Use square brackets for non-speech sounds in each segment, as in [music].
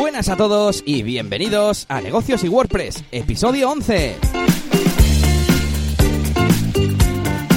buenas a todos y bienvenidos a Negocios y WordPress, episodio 11.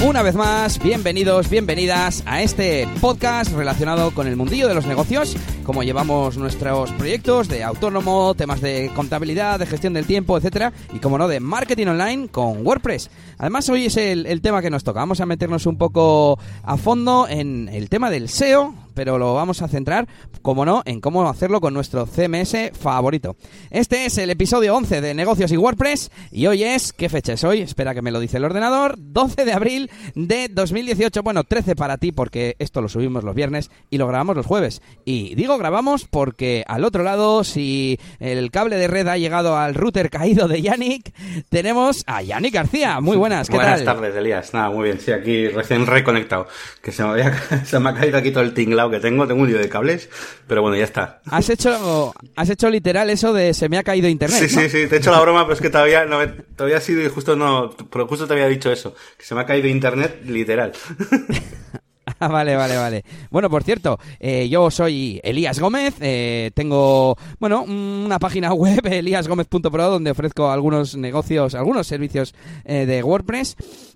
Una vez más, bienvenidos, bienvenidas a este podcast relacionado con el mundillo de los negocios, como llevamos nuestros proyectos de autónomo, temas de contabilidad, de gestión del tiempo, etcétera, y como no, de marketing online con WordPress. Además, hoy es el, el tema que nos toca. Vamos a meternos un poco a fondo en el tema del SEO, pero lo vamos a centrar, como no, en cómo hacerlo con nuestro CMS favorito. Este es el episodio 11 de Negocios y WordPress y hoy es, ¿qué fecha es hoy? Espera que me lo dice el ordenador, 12 de abril de 2018, bueno, 13 para ti porque esto lo subimos los viernes y lo grabamos los jueves. Y digo grabamos porque al otro lado, si el cable de red ha llegado al router caído de Yannick, tenemos a Yannick García. Muy buenas, ¿qué buenas tal? Buenas tardes, Elías. Nada, muy bien. Sí, aquí recién reconectado. Que se me, había, [laughs] se me ha caído aquí todo el tinglado que tengo. Tengo un lío de cables, pero bueno, ya está. Has hecho, has hecho literal eso de se me ha caído internet. Sí, ¿no? sí, sí. Te he hecho la broma, pero es que todavía no, todavía ha sido y justo no, pero justo te había dicho eso. Que se me ha caído internet literal. [laughs] [laughs] Vale, vale, vale. Bueno, por cierto, eh, yo soy Elías Gómez, eh, tengo, bueno, una página [laughs] web, eliasgomez.pro, donde ofrezco algunos negocios, algunos servicios eh, de WordPress.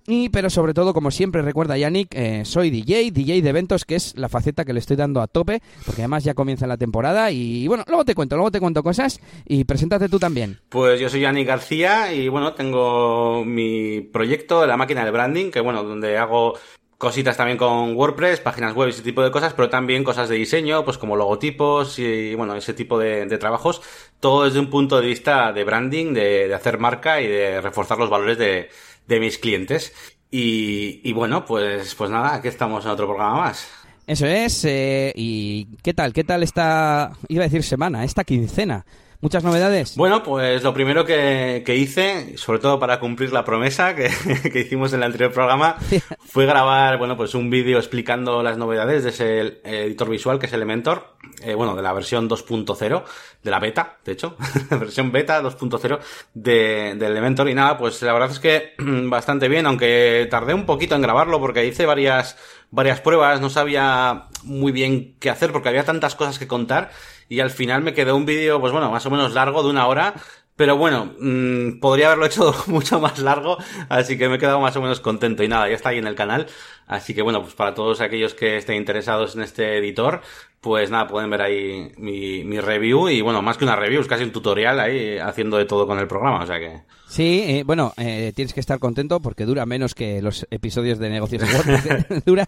Y, pero sobre todo, como siempre recuerda Yannick, soy DJ, DJ de eventos, que es la faceta que le estoy dando a tope, porque además ya comienza la temporada. Y bueno, luego te cuento, luego te cuento cosas y preséntate tú también. Pues yo soy Yannick García y bueno, tengo mi proyecto la máquina de branding, que bueno, donde hago cositas también con WordPress, páginas web, ese tipo de cosas, pero también cosas de diseño, pues como logotipos y bueno, ese tipo de, trabajos, todo desde un punto de vista de branding, de, de hacer marca y de reforzar los valores de, de mis clientes. Y, y, bueno, pues, pues nada, aquí estamos en otro programa más. Eso es, eh, y ¿qué tal? ¿Qué tal esta, iba a decir semana, esta quincena? ¿Muchas novedades? Bueno, pues lo primero que, que hice, sobre todo para cumplir la promesa que, [laughs] que, hicimos en el anterior programa, [laughs] fue grabar, bueno, pues un vídeo explicando las novedades de ese editor visual que es Elementor, eh, bueno, de la versión 2.0, de la beta, de hecho, [laughs] versión beta 2.0 de, de Elementor. Y nada, pues la verdad es que [clears throat] bastante bien, aunque tardé un poquito en grabarlo porque hice varias, varias pruebas, no sabía muy bien qué hacer porque había tantas cosas que contar y al final me quedó un vídeo, pues bueno, más o menos largo, de una hora, pero bueno, mmm, podría haberlo hecho [laughs] mucho más largo, así que me he quedado más o menos contento y nada, ya está ahí en el canal. Así que bueno, pues para todos aquellos que estén interesados en este editor, pues nada, pueden ver ahí mi, mi review y bueno, más que una review, es casi un tutorial ahí haciendo de todo con el programa, o sea que... Sí, eh, bueno, eh, tienes que estar contento porque dura menos que los episodios de negocios [laughs] dura,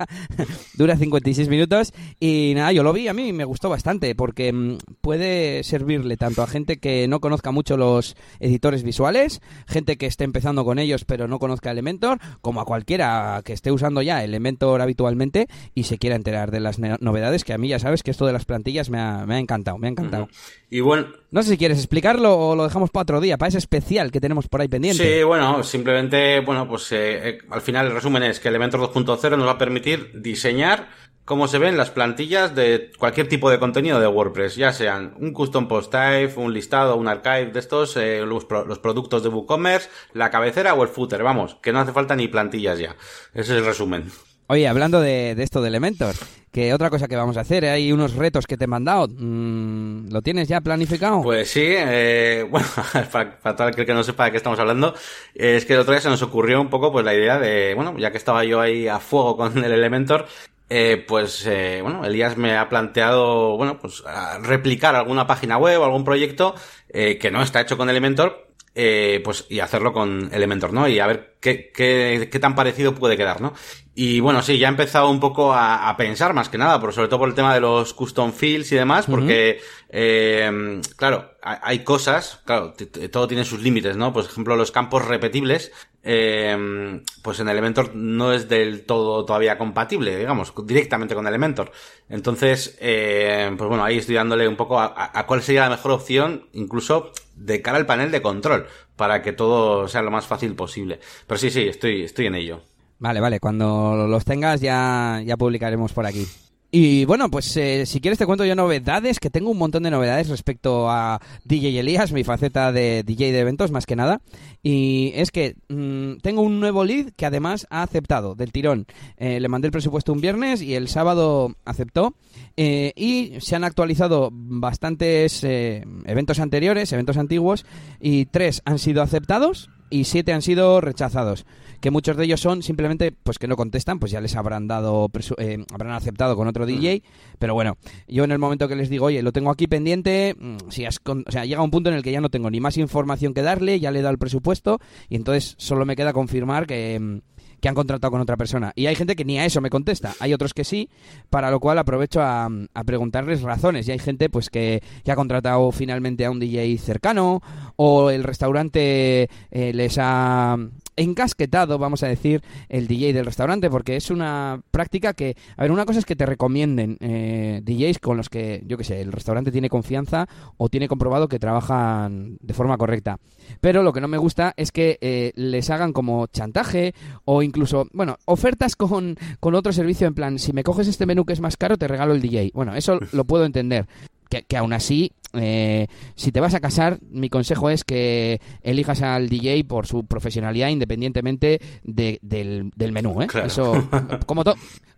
dura 56 minutos y nada, yo lo vi, a mí me gustó bastante porque mmm, puede servirle tanto a gente que no conozca mucho los editores visuales, gente que esté empezando con ellos pero no conozca Elementor, como a cualquiera que esté usando ya Elementor habitualmente y se quiera enterar de las novedades que a mí ya sabes que esto de las plantillas me ha, me ha encantado, me ha encantado. Uh -huh. Y bueno... No sé si quieres explicarlo o lo dejamos para otro día, para ese especial que tenemos por ahí pendiente. Sí, bueno, simplemente, bueno, pues eh, eh, al final el resumen es que Elementor 2.0 nos va a permitir diseñar cómo se ven las plantillas de cualquier tipo de contenido de WordPress, ya sean un custom post type, un listado, un archive de estos, eh, los, pro los, productos de WooCommerce, la cabecera o el footer, vamos, que no hace falta ni plantillas ya. Ese es el resumen. Oye, hablando de, esto de Elementor, que otra cosa que vamos a hacer, hay unos retos que te he mandado. Mm, ¿Lo tienes ya planificado? Pues sí, eh, [laughs] bueno, para, para, todo aquel que no sepa de qué estamos hablando, es que el otro día se nos ocurrió un poco pues la idea de, bueno, ya que estaba yo ahí a fuego con el Elementor, eh, pues eh, bueno, Elías me ha planteado, bueno, pues replicar alguna página web o algún proyecto eh, que no está hecho con Elementor, eh, pues y hacerlo con Elementor, ¿no? Y a ver qué, qué, qué tan parecido puede quedar, ¿no? Y bueno, sí, ya he empezado un poco a, a, pensar más que nada, pero sobre todo por el tema de los custom fields y demás, porque, uh -huh. eh, claro, hay cosas, claro, todo tiene sus límites, ¿no? Por ejemplo, los campos repetibles, eh, pues en Elementor no es del todo todavía compatible, digamos, directamente con Elementor. Entonces, eh, pues bueno, ahí estoy dándole un poco a, a, cuál sería la mejor opción, incluso de cara al panel de control, para que todo sea lo más fácil posible. Pero sí, sí, estoy, estoy en ello. Vale, vale, cuando los tengas ya, ya publicaremos por aquí. Y bueno, pues eh, si quieres te cuento yo novedades, que tengo un montón de novedades respecto a DJ Elías, mi faceta de DJ de eventos más que nada. Y es que mm, tengo un nuevo lead que además ha aceptado del tirón. Eh, le mandé el presupuesto un viernes y el sábado aceptó. Eh, y se han actualizado bastantes eventos anteriores, eventos antiguos, y tres han sido aceptados y siete han sido rechazados que muchos de ellos son simplemente pues que no contestan, pues ya les habrán dado eh, habrán aceptado con otro DJ, pero bueno, yo en el momento que les digo, "Oye, lo tengo aquí pendiente", mm, si has o sea, llega un punto en el que ya no tengo ni más información que darle, ya le he dado el presupuesto y entonces solo me queda confirmar que mm, que han contratado con otra persona. Y hay gente que ni a eso me contesta. Hay otros que sí, para lo cual aprovecho a, a preguntarles razones. Y hay gente pues que, que, ha contratado finalmente a un DJ cercano o el restaurante eh, les ha encasquetado, vamos a decir, el DJ del restaurante, porque es una práctica que, a ver, una cosa es que te recomienden eh, DJs con los que, yo qué sé, el restaurante tiene confianza o tiene comprobado que trabajan de forma correcta. Pero lo que no me gusta es que eh, les hagan como chantaje o incluso, bueno, ofertas con, con otro servicio en plan, si me coges este menú que es más caro, te regalo el DJ. Bueno, eso lo puedo entender. Que, que, aún así eh, si te vas a casar, mi consejo es que elijas al DJ por su profesionalidad independientemente del, menú. ¿eh? Eso, [laughs] como,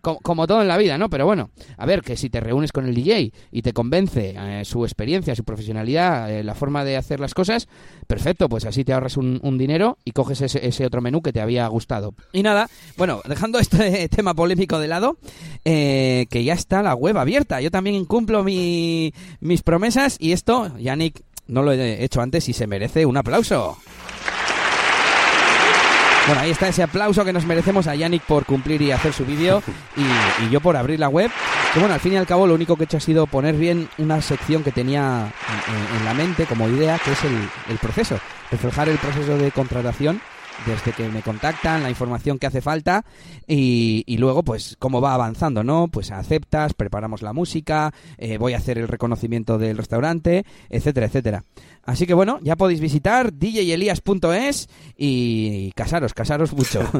como, todo en la vida, ¿no? Pero bueno, a ver, que si te reúnes con el DJ y te convence eh, su experiencia, su profesionalidad, eh, la forma de hacer las cosas, perfecto, pues así te ahorras un, dinero y coges ese, ese, otro menú que te había gustado. Y nada, bueno, dejando este [laughs] tema polémico de lado, que ya está la web abierta. Yo también cumplo mi, mis promesas y esto, Yannick, no lo he hecho antes y se merece un aplauso. Bueno, ahí está ese aplauso que nos merecemos a Yannick por cumplir y hacer su vídeo y, yo por abrir la web. Que bueno, al fin y al cabo lo único que he hecho ha sido poner bien una sección que tenía en, la mente como idea, que es el, el proceso, reflejar el proceso de contratación desde que me contactan, la información que hace falta y, y, luego pues cómo va avanzando, ¿no? Pues aceptas, preparamos la música, eh, voy a hacer el reconocimiento del restaurante, etcétera, etcétera. Así que bueno, ya podéis visitar djelias.es y casaros, casaros mucho. [laughs]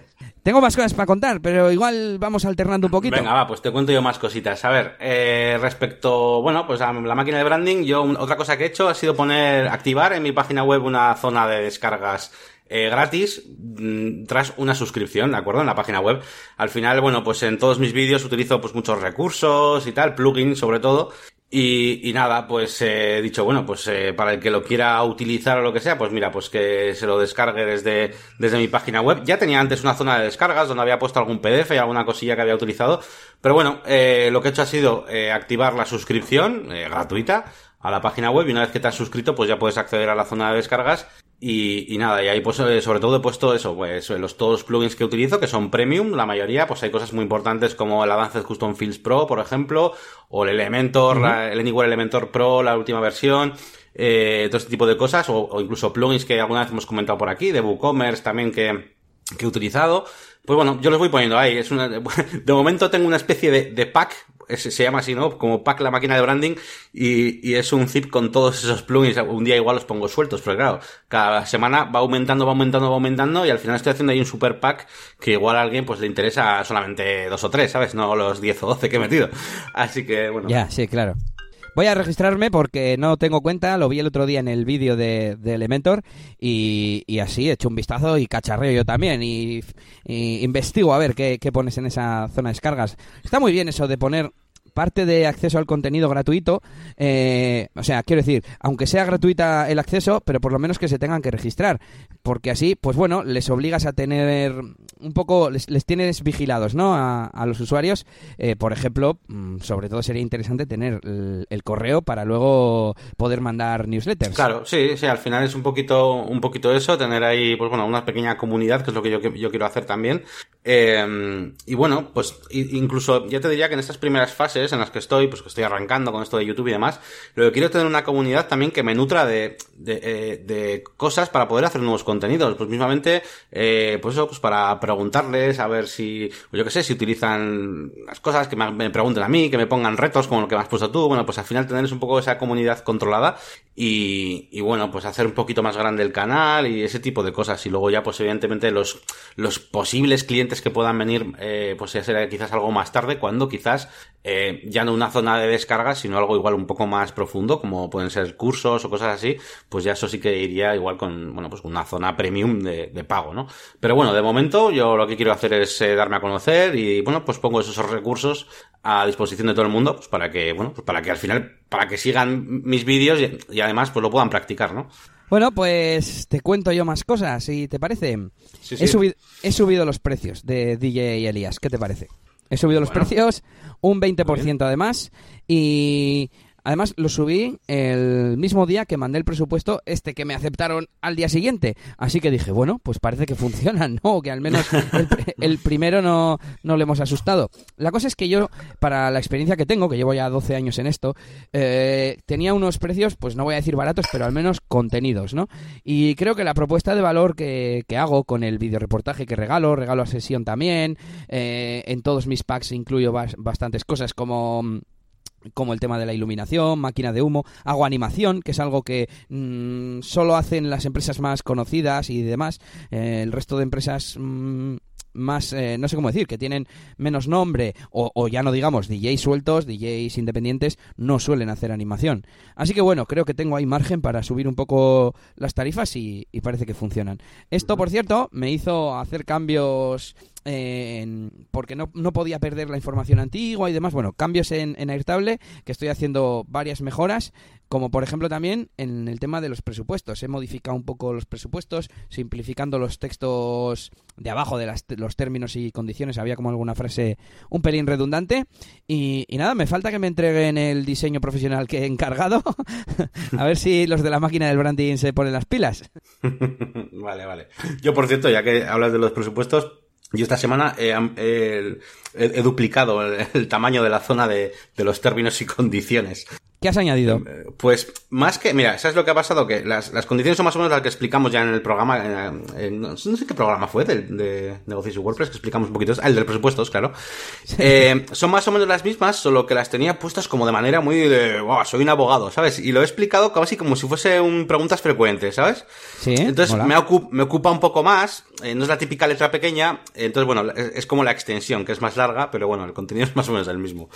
[laughs] Tengo más cosas para contar, pero igual vamos alternando un poquito. Venga, va, pues te cuento yo más cositas. A ver, eh, respecto, bueno, pues a la máquina de branding, yo otra cosa que he hecho ha sido poner, activar en mi página web una zona de descargas eh, gratis mm, tras una suscripción, ¿de acuerdo? En la página web. Al final, bueno, pues en todos mis vídeos utilizo pues muchos recursos y tal, plugins sobre todo. Y, y nada, pues eh, he dicho, bueno, pues eh, para el que lo quiera utilizar o lo que sea, pues mira, pues que se lo descargue desde, desde mi página web. Ya tenía antes una zona de descargas donde había puesto algún PDF y alguna cosilla que había utilizado. Pero bueno, eh, lo que he hecho ha sido eh, activar la suscripción gratuita a la página web y una vez que te has suscrito pues ya puedes acceder a la zona de descargas y, y nada, y ahí pues eh, sobre todo he puesto eso, pues los todos los plugins que utilizo que son premium, la mayoría, pues hay cosas muy importantes como el Advanced Custom Fields Pro, por ejemplo, o el Elementor, el Anywhere Elementor Pro, la última versión, eh, todo este tipo de cosas, o, o, incluso plugins que alguna vez hemos comentado por aquí, de WooCommerce también que, que he utilizado. Pues bueno, yo los voy poniendo ahí. Es una, [laughs] de momento tengo una especie de, de pack se llama así, ¿no? Como pack la máquina de branding y, y, es un zip con todos esos plugins. Un día igual los pongo sueltos, pero claro, cada semana va aumentando, va aumentando, va aumentando y al final estoy haciendo ahí un super pack que igual a alguien pues le interesa solamente dos o tres, ¿sabes? No los diez o doce que he metido. Así que bueno. Ya, sí, claro. Voy a registrarme porque no tengo cuenta, lo vi el otro día en el vídeo de, de, Elementor y, y, así he hecho un vistazo y cacharreo yo también y, y investigo a ver qué, qué, pones en esa zona de descargas. Está muy bien eso de poner parte de acceso al contenido gratuito, eh, o sea, quiero decir, aunque sea gratuita el acceso, pero por lo menos que se tengan que registrar, porque así, pues bueno, les obligas a tener un poco, les, les tienes vigilados, ¿no? A, los usuarios, eh, por ejemplo, mm, sobre todo sería interesante tener el, correo para luego poder mandar newsletters. Claro, sí, sí, al final es un poquito, un poquito eso, tener ahí, pues bueno, una pequeña comunidad, que es lo que yo, yo quiero hacer también. Eh, y bueno, pues incluso, ya te diría que en estas primeras fases en las que estoy, pues que estoy arrancando con esto de YouTube y demás, lo que quiero es tener una comunidad también que me nutra de, de, eh, cosas para poder hacer nuevos contenidos. Pues mismamente, eh, pues eso, pues para preguntarles, a ver si, pues yo qué sé, si utilizan las cosas, que me, pregunten a mí, que me pongan retos como lo que me has puesto tú, bueno, pues al final tener un poco esa comunidad controlada y, y bueno, pues hacer un poquito más grande el canal y ese tipo de cosas. Y luego ya, pues evidentemente los, los posibles clientes que puedan venir, eh, pues ya será quizás algo más tarde, cuando quizás eh, ya no una zona de descarga, sino algo igual un poco más profundo, como pueden ser cursos o cosas así, pues ya eso sí que iría igual con, bueno, pues una zona premium de, de pago, ¿no? Pero bueno, de momento yo lo que quiero hacer es eh, darme a conocer y, bueno, pues pongo esos recursos a disposición de todo el mundo, pues para que, bueno, pues para que al final, para que sigan mis vídeos y, y además pues lo puedan practicar, ¿no? Bueno, pues te cuento yo más cosas, si te parece. Sí, sí. He, subido, he subido los precios de DJ Elías, ¿qué te parece? He subido los Bueno. precios un Muy 20% además y además lo subí el mismo día que mandé el presupuesto este que me aceptaron al día siguiente. Así que dije, bueno, pues parece que [laughs] funciona, ¿no? Que al menos el, [laughs] el primero no, no le hemos asustado. La cosa es que yo, para la experiencia que tengo, que llevo ya 12 años en esto, eh, tenía unos precios, pues no voy a decir baratos, pero al menos contenidos, ¿no? Y creo que la propuesta de valor que, que hago con el videoreportaje que regalo, regalo a sesión también, eh, en todos mis packs incluyo bas- bastantes cosas como mm, como el tema de la iluminación, máquina de humo, hago animación, que es algo que mm, solo hacen las empresas más conocidas y demás. Eh, el resto de empresas mm, más, eh, no sé cómo decir, que tienen menos nombre o, o ya no digamos DJs sueltos, DJs independientes, no suelen hacer animación. Así que bueno, creo que tengo ahí margen para subir un poco las tarifas y parece que funcionan. Esto, por cierto, me hizo hacer cambios eh, porque no, no podía perder la información antigua y demás. Bueno, cambios en, en Airtable, que estoy haciendo varias mejoras, como por ejemplo también en el tema de los presupuestos. He modificado un poco los presupuestos, simplificando los textos de abajo de los términos y condiciones. Había como alguna frase un pelín redundante. Y, y nada, me falta que me entreguen el diseño profesional que he encargado. [laughs] A ver si los de la máquina del branding se ponen las pilas. [laughs] vale, vale. Yo, por cierto, ya que hablas de los presupuestos, yo esta semana he, am- he- duplicado el, tamaño de la zona de los términos y condiciones. ¿Qué has añadido? Eh, Pues más que, mira, ¿sabes lo que ha pasado? Que las, las condiciones son más o menos las que explicamos ya en el programa, en- en- no sé qué programa fue del de negocios y WordPress, que explicamos un poquito, ah, el del presupuestos, claro. Eh, son más o menos las mismas, solo que las tenía puestas como de manera muy de, "Buah, soy un abogado, ¿sabes? Y lo he explicado casi como si fuese un preguntas frecuentes, ¿sabes? Sí, Entonces me, ocu- me ocupa un poco más, eh, no es la típica letra pequeña, eh, entonces bueno, es, es como la extensión, que es más larga, pero bueno, el contenido [laughs] es más o menos el mismo.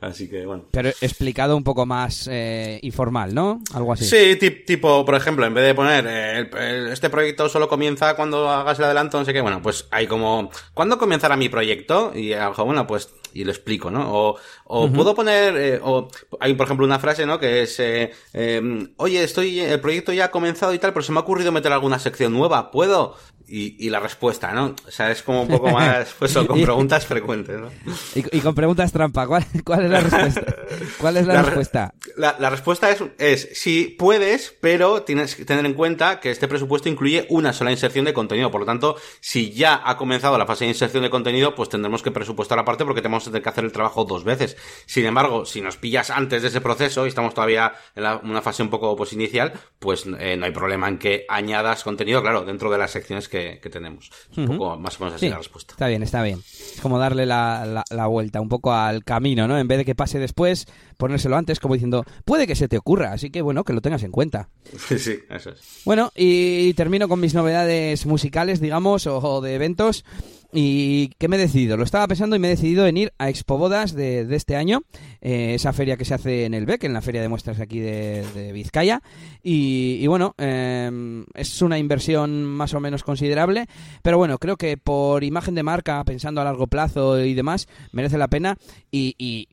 Así que bueno. Pero explicado un poco más eh, informal, ¿no? Algo así. Sí, tip- tipo, por ejemplo, en vez de poner eh, el- el- este proyecto solo comienza cuando hagas el adelanto, no sé qué, bueno, pues hay como, ¿cuándo comenzará mi proyecto? Y algo, bueno, pues, y lo explico, ¿no? O, o puedo poner, eh, o hay, por ejemplo, una frase, ¿no? Que es, eh, eh, oye, estoy, el proyecto ya ha comenzado y tal, pero se me ha ocurrido meter alguna sección nueva, ¿puedo? Y, y la respuesta, ¿no? O sea, es como un poco [laughs] más, pues, con preguntas frecuentes, ¿no? Y, y con preguntas trampa, ¿cuál, cuál es la respuesta? ¿Cuál es la, La re- respuesta? La, la respuesta es, es sí puedes, pero tienes que tener en cuenta que este presupuesto incluye una sola inserción de contenido. Por lo tanto, si ya ha comenzado la fase de inserción de contenido, pues tendremos que presupuestar aparte porque tenemos que hacer el trabajo dos veces. Sin embargo, si nos pillas antes de ese proceso y estamos todavía en la- una fase un poco pues inicial, pues eh, no hay problema en que añadas contenido, claro, dentro de las secciones que, que tenemos. Es un Ujú. poco más o menos así Sí, la respuesta. está bien, está bien. Es como darle la, la- la vuelta un poco al camino, ¿no? En vez de que pase después, ponérselo antes, como diciendo, puede que se te ocurra, así que bueno, que lo tengas en cuenta. Sí, sí, eso es. Bueno, y termino con mis novedades musicales, digamos, o, o de eventos. ¿Y qué me he decidido? Lo estaba pensando y me he decidido en ir a Expo Bodas de, de este año, eh, esa feria que se hace en el BEC, en la feria de muestras aquí de, de Vizcaya. Y, bueno, eh, es una inversión más o menos considerable, pero bueno, creo que por imagen de marca, pensando a largo plazo y demás, merece la pena. Y, y,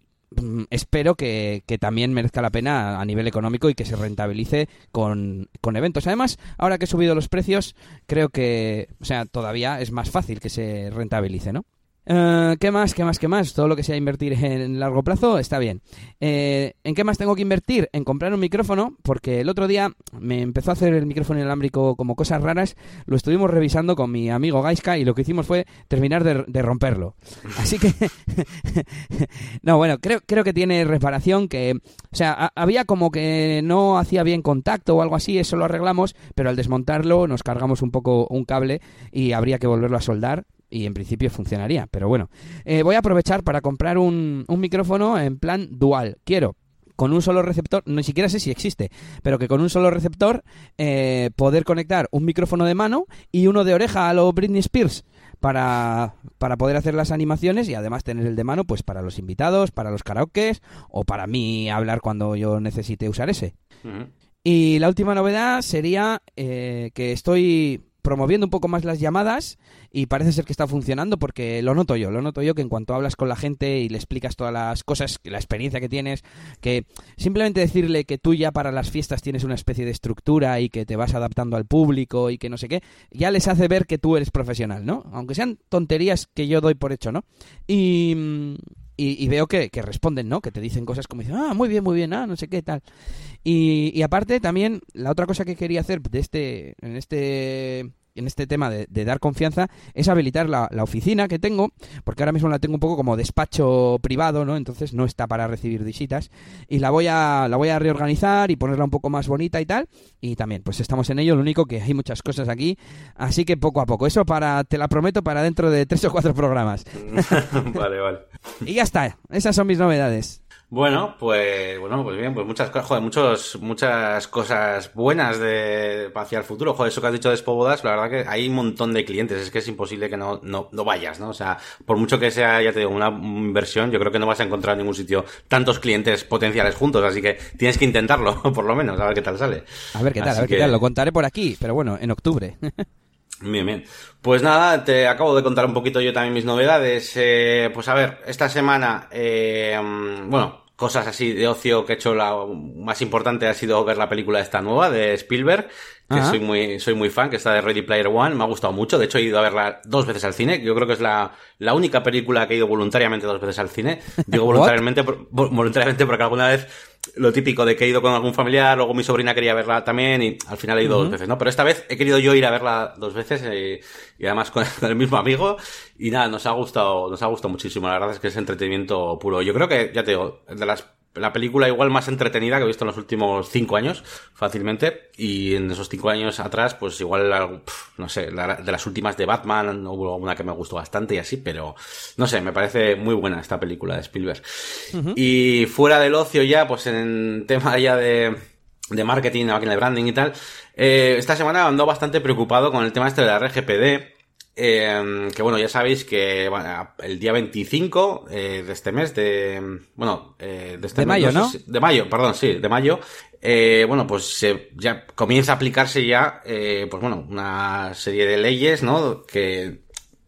espero que, que también merezca la pena a nivel económico y que se rentabilice con, con eventos. Además, ahora que he subido los precios, creo que, o sea, todavía es más fácil que se rentabilice, ¿no? Eh, ¿Qué más? ¿Qué más? ¿Qué más? Todo lo que sea invertir en largo plazo está bien. Eh, ¿En qué más tengo que invertir? En comprar un micrófono, porque el otro día me empezó a hacer el micrófono inalámbrico como cosas raras. Lo estuvimos revisando con mi amigo Gaiska y lo que hicimos fue terminar de, de romperlo. [laughs] Así que. [laughs] no, bueno, creo, creo que tiene reparación. Que, o sea, ha- había como que no hacía bien contacto o algo así, eso lo arreglamos, pero al desmontarlo nos cargamos un poco un cable y habría que volverlo a soldar y en principio funcionaría. Pero bueno, Eh, voy a aprovechar para comprar un, un micrófono en plan dual. Quiero con un solo receptor, ni siquiera sé si existe, pero que con un solo receptor eh, poder conectar un micrófono de mano y uno de oreja a lo Britney Spears para, para poder hacer las animaciones y además tener el de mano pues para los invitados, para los karaokes o para mí hablar cuando yo necesite usar ese. Y la última novedad sería eh, que estoy promoviendo un poco más las llamadas y parece ser que está funcionando porque lo noto yo, lo noto yo que en cuanto hablas con la gente y le explicas todas las cosas, la experiencia que tienes, que simplemente decirle que tú ya para las fiestas tienes una especie de estructura y que te vas adaptando al público y que no sé qué, ya les hace ver que tú eres profesional, ¿no? Aunque sean tonterías que yo doy por hecho, ¿no? Y, y, veo que, que, responden, ¿no? Que te dicen cosas como dicen, ah, muy bien, muy bien, ah, no sé qué tal. Y, y aparte también la otra cosa que quería hacer de este, en este en este tema de, dar confianza es habilitar la, oficina que tengo, porque ahora mismo la tengo un poco como despacho privado, ¿no? Entonces no está para recibir visitas y la voy a la voy a reorganizar y ponerla un poco más bonita y tal. Y también, pues estamos en ello. Lo único que hay muchas cosas aquí, así que poco a poco. Eso para te la prometo para dentro de tres o cuatro programas. [laughs] vale, vale. y ya está. Esas son mis novedades. Bueno, pues bueno, pues bien, pues muchas joder, muchos, muchas cosas buenas de hacia el futuro. Joder, eso que has dicho de Spobodas, la verdad que hay un montón de clientes, es que es imposible que no, no, no vayas, ¿no? O sea, por mucho que sea, ya te digo, una inversión, yo creo que no vas a encontrar en ningún sitio tantos clientes potenciales juntos, así que tienes que intentarlo, [laughs] por lo menos, a ver qué tal sale. A ver qué tal, a ver qué tal, lo contaré por aquí, pero bueno, en octubre. [laughs] Bien, bien. Pues nada, te acabo de contar un poquito yo también mis novedades. Eh, pues a ver, esta semana, eh, bueno, cosas así de ocio que he hecho la más importante ha sido ver la película esta nueva de Spielberg, que soy muy, soy muy fan, que está de Ready Player One, me ha gustado mucho, de hecho he ido a verla dos veces al cine, yo creo que es la, la única película que he ido voluntariamente dos veces al cine, digo [laughs] voluntariamente, voluntariamente porque alguna vez lo típico de que he ido con algún familiar, luego mi sobrina quería verla también y al final he ido dos veces, ¿no? Pero esta vez he querido yo ir a verla dos veces eh, y además [laughs] con, el mismo amigo. Y nada, nos ha gustado, nos ha gustado muchísimo, la verdad es que es entretenimiento puro. Yo creo que, ya te digo, de las la película igual más entretenida que he visto en los últimos cinco años, fácilmente. Y en esos cinco años atrás, pues igual, no sé, de las últimas de Batman, hubo una que me gustó bastante y así, pero no sé, me parece muy buena esta película de Spielberg. Y fuera del ocio ya, pues en tema ya de, de marketing, de branding y tal, eh, esta semana ando bastante preocupado con el tema este de la RGPD eh, que bueno, ya sabéis que el día 25 eh, de este mes, de. Bueno, eh, de este de mayo, ¿no? de mayo, perdón, sí, de mayo. Eh, bueno, pues ya comienza a aplicarse ya, eh, pues bueno, una serie de leyes, ¿no? Que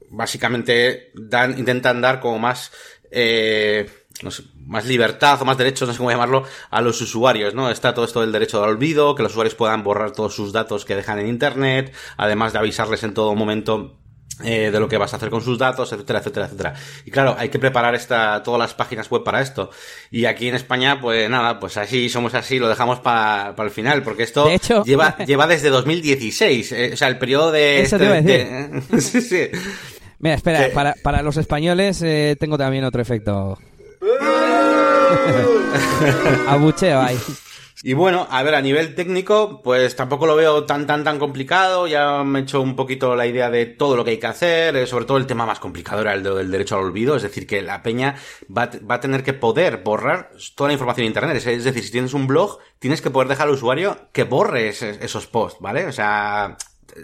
básicamente dan, intentan dar como más. Eh, no sé, más libertad o más derechos, no sé cómo llamarlo, a los usuarios, ¿no? Está todo esto del derecho al olvido, que los usuarios puedan borrar todos sus datos que dejan en Internet, además de avisarles en todo momento eh, de lo que vas a hacer con sus datos, etcétera, etcétera, etcétera. Y claro, hay que preparar esta, todas las páginas web para esto. Y aquí en España, pues nada, pues así somos así, lo dejamos para el final, porque esto lleva, lleva desde 2016, eh, o sea, el periodo de... Eso este, [laughs] sí, sí. Mira, espera, para, para, los españoles eh, tengo también otro efecto. [laughs] Abucheo ahí. Y bueno, a ver, a nivel técnico, pues tampoco lo veo tan, tan, tan complicado. Ya me he hecho un poquito la idea de todo lo que hay que hacer. Eh, sobre todo el tema más complicado era el del derecho al olvido. Es decir, que la peña va, va a tener que poder borrar toda la información en Internet. Es decir, si tienes un blog, tienes que poder dejar al usuario que borre esos posts, ¿vale? O sea,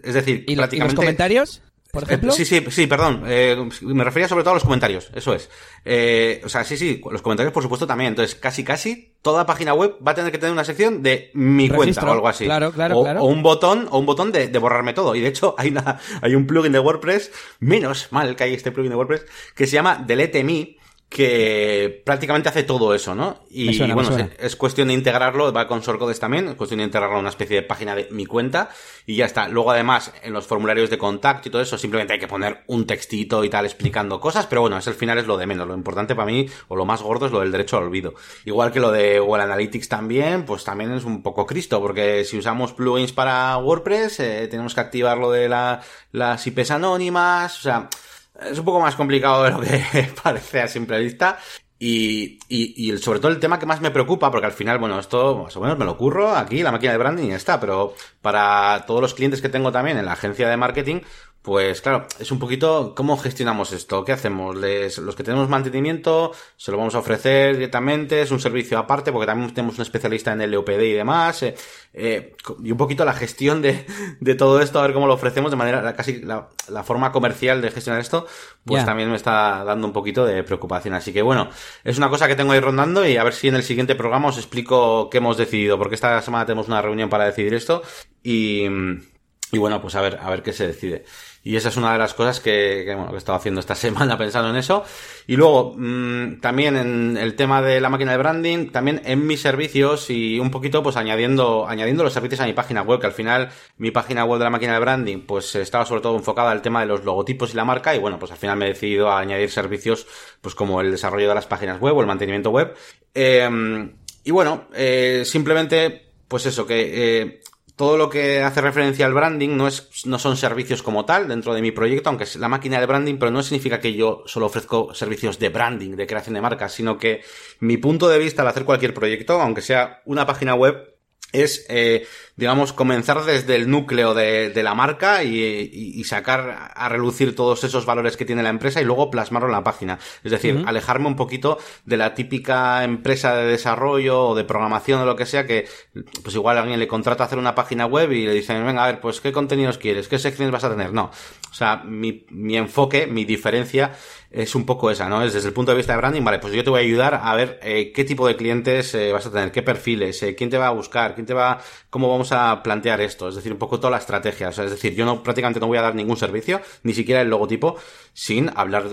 es decir, ¿Y, prácticamente... ¿y los comentarios? Por eh, ejemplo. sí, sí, sí, perdón. Eh, me refería sobre todo a los comentarios, eso es. Eh, o sea, sí, sí, los comentarios por supuesto también. Entonces, casi, casi toda página web va a tener que tener una sección de mi cuenta o algo así. Claro, claro, o, claro. O un botón, o un botón de, de, borrarme todo. Y de hecho, hay una, hay un plugin de WordPress, menos mal que hay este plugin de WordPress, que se llama Delete Me, que prácticamente hace todo eso, ¿no? Y bueno, es cuestión de integrarlo, va con Sorcodes también, es cuestión de integrarlo a una especie de página de mi cuenta y ya está. Luego además, en los formularios de contacto y todo eso, simplemente hay que poner un textito y tal explicando cosas, pero bueno, es el final es lo de menos. Lo importante para mí, o lo más gordo, es lo del derecho al olvido. Igual que lo de Google Analytics también, pues también es un poco Cristo, porque si usamos plugins para WordPress, eh, tenemos que activar lo de la, las IPs anónimas, o sea, es un poco más complicado de lo que [laughs] parece a simple vista. Y, y, y, sobre todo el tema que más me preocupa, porque al final, bueno, esto más o menos me lo ocurro aquí, la máquina de branding está, pero para todos los clientes que tengo también en la agencia de marketing, pues claro, es un poquito cómo gestionamos esto, qué hacemos, Les, los que tenemos mantenimiento, se lo vamos a ofrecer directamente, es un servicio aparte, porque también tenemos un especialista en LOPD y demás, eh, eh, y un poquito la gestión de, de, todo esto, a ver cómo lo ofrecemos de manera, casi la, la forma comercial de gestionar esto, pues también me está dando un poquito de preocupación. Así que bueno, es una cosa que tengo ahí rondando y a ver si en el siguiente programa os explico qué hemos decidido, porque esta semana tenemos una reunión para decidir esto y, y bueno, pues a ver, a ver qué se decide. Y esa es una de las cosas que, que, bueno, que he estado haciendo esta [laughs] semana pensando en eso. Y luego, mmm, también en el tema de la máquina de branding, también en mis servicios y un poquito pues añadiendo, añadiendo los servicios a mi página web, que al final mi página web de la máquina de branding pues estaba sobre todo enfocada al tema de los logotipos y la marca y bueno, pues al final me he decidido a añadir servicios pues como el desarrollo de las páginas web o el mantenimiento web. Eh, y bueno, eh, simplemente pues eso, que eh, todo lo que hace referencia al branding no es, no son servicios como tal dentro de mi proyecto, aunque es la máquina de branding, pero no significa que yo solo ofrezco servicios de branding, de creación de marcas, sino que mi punto de vista al hacer cualquier proyecto, aunque sea una página web, es, eh, digamos, comenzar desde el núcleo de, de la marca y, y, y, sacar a relucir todos esos valores que tiene la empresa y luego plasmarlo en la página. Es decir, uh -huh. alejarme un poquito de la típica empresa de desarrollo o de programación o lo que sea que, pues igual alguien le contrata a hacer una página web y le dicen, venga, a ver, pues, ¿qué contenidos quieres? ¿Qué secciones vas a tener? No. O sea, mi, mi enfoque, mi diferencia es un poco esa, ¿no? Es desde el punto de vista de branding, vale, pues yo te voy a ayudar a ver eh, qué tipo de clientes eh, vas a tener, qué perfiles, eh, quién te va a buscar, quién te va, cómo vamos a plantear esto, es decir, un poco toda la estrategia, o sea, es decir, yo no prácticamente no voy a dar ningún servicio, ni siquiera el logotipo, sin hablar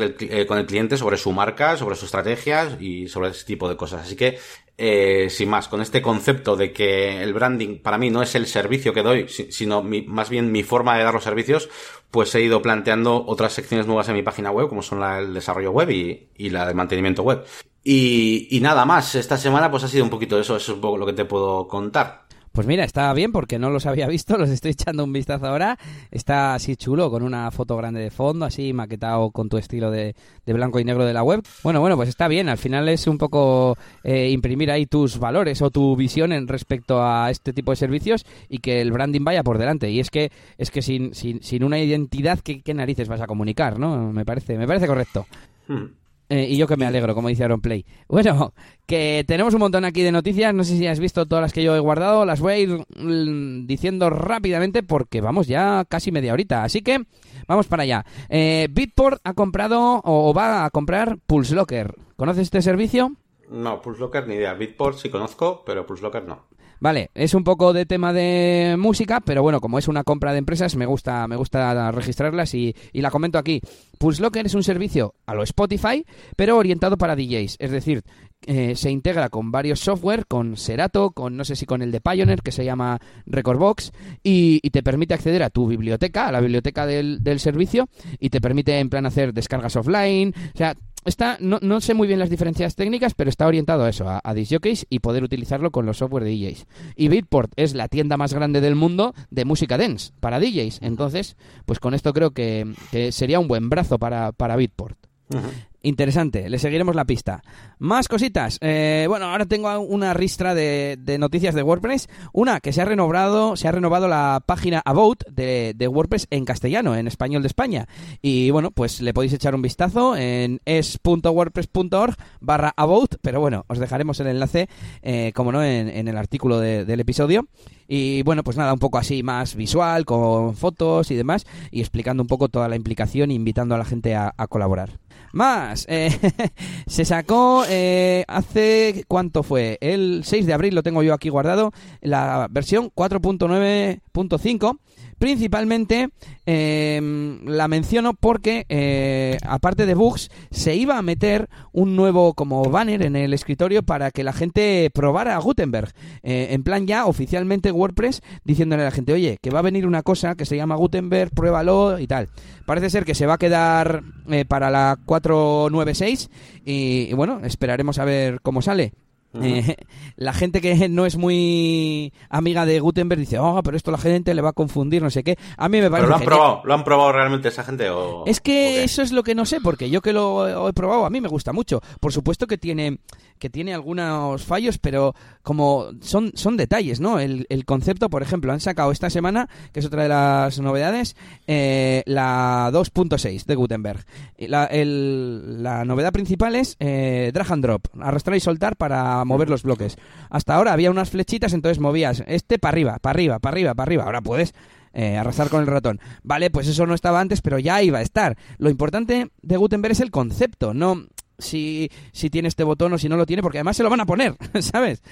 con el cliente sobre su marca, sobre sus estrategias y sobre ese tipo de cosas. Así que, eh, sin más, con este concepto de que el branding para mí no es el servicio que doy, sino mi, más bien mi forma de dar los servicios, pues he ido planteando otras secciones nuevas en mi página web, como son la del desarrollo web y, y la del mantenimiento web. Y, y, nada más, esta semana pues ha sido un poquito eso, eso es un poco lo que te puedo contar. Pues mira, está bien porque no los había [laughs] visto, los estoy echando un vistazo ahora. Está así chulo, con una foto grande de fondo, así maquetado con tu estilo de, blanco y negro de la web. Bueno, bueno, pues está bien. Al final es un poco eh, imprimir ahí tus valores o tu visión en respecto a este tipo de servicios y que el branding vaya por delante. Y es que es que sin, sin, sin una identidad, ¿qué, ¿qué, narices vas a comunicar? ¿no? Me parece, me parece correcto. Hmm. Eh, y yo que me alegro, como dice Aaron Play. Bueno, que tenemos un montón aquí de noticias. No sé si has visto todas las que yo he guardado. Las voy a ir mm, diciendo rápidamente porque vamos ya casi media horita. Así que vamos para allá. Eh, Bitport ha comprado o va a comprar Pulse Locker. ¿Conoces este servicio? No, Pulse Locker ni idea. Bitport sí conozco, pero Pulse Locker no. Vale, es un poco de tema de música, pero bueno, como es una compra de empresas, me gusta, me gusta registrarlas y, y la comento aquí. Pulse Locker es un servicio a lo Spotify, pero orientado para DJs. Es decir, eh, se integra con varios software, con Serato, con no sé si con el de Pioneer, que se llama Recordbox, y, y te permite acceder a tu biblioteca, a la biblioteca del, del servicio, y te permite en plan hacer descargas offline, o sea, está, no, no, sé muy bien las diferencias técnicas, pero está orientado a eso, a, a disjockeys y poder utilizarlo con los software de DJs. Y Beatport es la tienda más grande del mundo de música dance para DJs. Entonces, pues con esto creo que, que sería un buen brazo para, para Beatport. Uh -huh. Interesante, le seguiremos la pista. Más cositas. Eh, bueno, ahora tengo una ristra de, noticias de WordPress. Una, que se ha renovado, se ha renovado la página About de, de, WordPress en castellano, en español de España. Y bueno, pues le podéis echar un vistazo en es.wordpress.org barra About, pero bueno, os dejaremos el enlace, eh, como no, en, el artículo de, del episodio. Y bueno, pues nada, un poco así más visual, con fotos y demás, y explicando un poco toda la implicación invitando a la gente a colaborar. Más, eh, [laughs] se sacó eh, hace, ¿cuánto fue? El 6 de abril lo tengo yo aquí guardado, la versión 4.9.5 Principalmente eh, la menciono porque, eh, aparte de bugs, se iba a meter un nuevo como banner en el escritorio para que la gente probara Gutenberg. Eh, en plan ya oficialmente WordPress diciéndole a la gente, oye, que va a venir una cosa que se llama Gutenberg, pruébalo y tal. Parece ser que se va a quedar eh, para la 496 y, y bueno, esperaremos a ver cómo sale. Uh -huh. eh, la gente que no es muy amiga de Gutenberg dice, oh, pero esto la gente le va a confundir, no sé qué. A mí me parece. ¿Pero lo han probado? ¿Lo han probado realmente esa gente? O, es que eso es lo que no sé, porque yo que lo he probado, a mí me gusta mucho. Por supuesto que tiene que tiene algunos fallos, pero como son, son detalles, ¿no? El, el concepto, por ejemplo, han sacado esta semana, que es otra de las novedades, eh, la 2.6 de Gutenberg. La, la novedad principal es eh, drag and drop, arrastrar y soltar para mover los bloques. Hasta ahora había unas flechitas, entonces movías este para arriba, para arriba, para arriba, para arriba. Ahora puedes eh, arrastrar con el ratón. Vale, pues eso no estaba antes, pero ya iba a estar. Lo importante de Gutenberg es el concepto, no si, si tiene este botón o si no lo tiene, porque además se lo van a poner, [laughs] ¿sabes?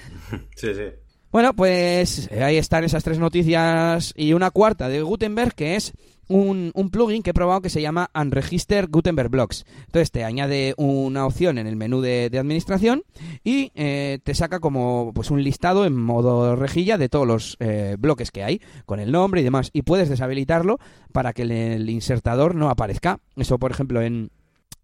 Sí, sí. Bueno, pues eh, ahí están esas tres noticias y una cuarta de Gutenberg, que es un, un, plugin que he probado que se llama Unregister Gutenberg Blocks. Entonces te añade una opción en el menú de, de administración y eh, te saca como pues un listado en modo rejilla de todos los eh, bloques que hay, con el nombre y demás. Y puedes deshabilitarlo para que el, el insertador no aparezca. Eso, por ejemplo, en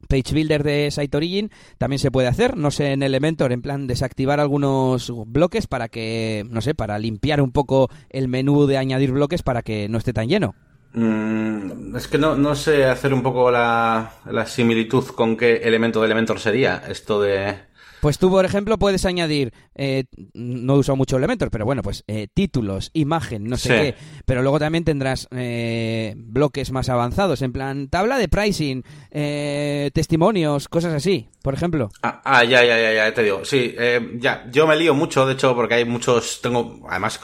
Page Builder de Site Origin también se puede hacer, no sé, en Elementor, en plan desactivar algunos bloques para que, no sé, para limpiar un poco el menú de añadir bloques para que no esté tan lleno. Mm, es que no, no sé hacer un poco la, la similitud con qué elemento de Elementor sería esto de... Pues tú, por ejemplo, puedes añadir, eh, no he usado mucho Elementor, pero bueno, pues eh, títulos, imagen, no sé Sí. qué. Pero luego también tendrás eh, bloques más avanzados, en plan tabla de pricing, eh, testimonios, cosas así, por ejemplo. Ah, ah, ya, ya, ya, ya, te digo. Sí, eh, ya, yo me lío mucho, de hecho, porque hay muchos, tengo, además,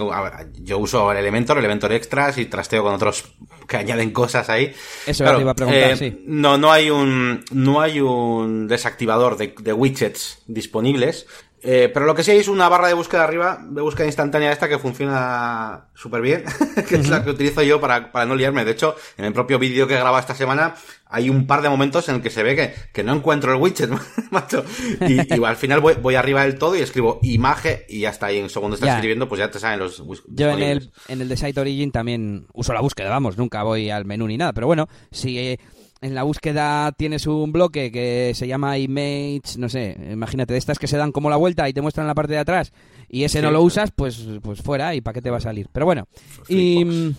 yo uso el Elementor, Elementor Extras y trasteo con otros que añaden cosas ahí. Eso te iba a preguntar, sí. No, no hay un, no hay un desactivador de, de widgets disponibles. Eh, pero lo que sí hay es una barra de búsqueda arriba, de búsqueda instantánea esta que funciona súper bien, [laughs] que es la que utilizo yo para, para no liarme. De hecho, en el propio vídeo que he grabado esta semana, hay un par de momentos en el que se ve que, que no encuentro el widget, [laughs] macho. Y, y al final voy, voy arriba del todo y escribo imagen y ya está ahí. En segundo estás Ya. escribiendo, pues ya te salen los Yo en el, en el de Site Origin también uso la búsqueda, vamos, nunca voy al menú ni nada, pero bueno, si eh, en la búsqueda tienes un bloque que se llama image, no sé, imagínate, de estas que se dan como la vuelta y te muestran la parte de atrás y ese Sí, no lo usas, pues, pues fuera y para qué te va a salir. Pero bueno, y,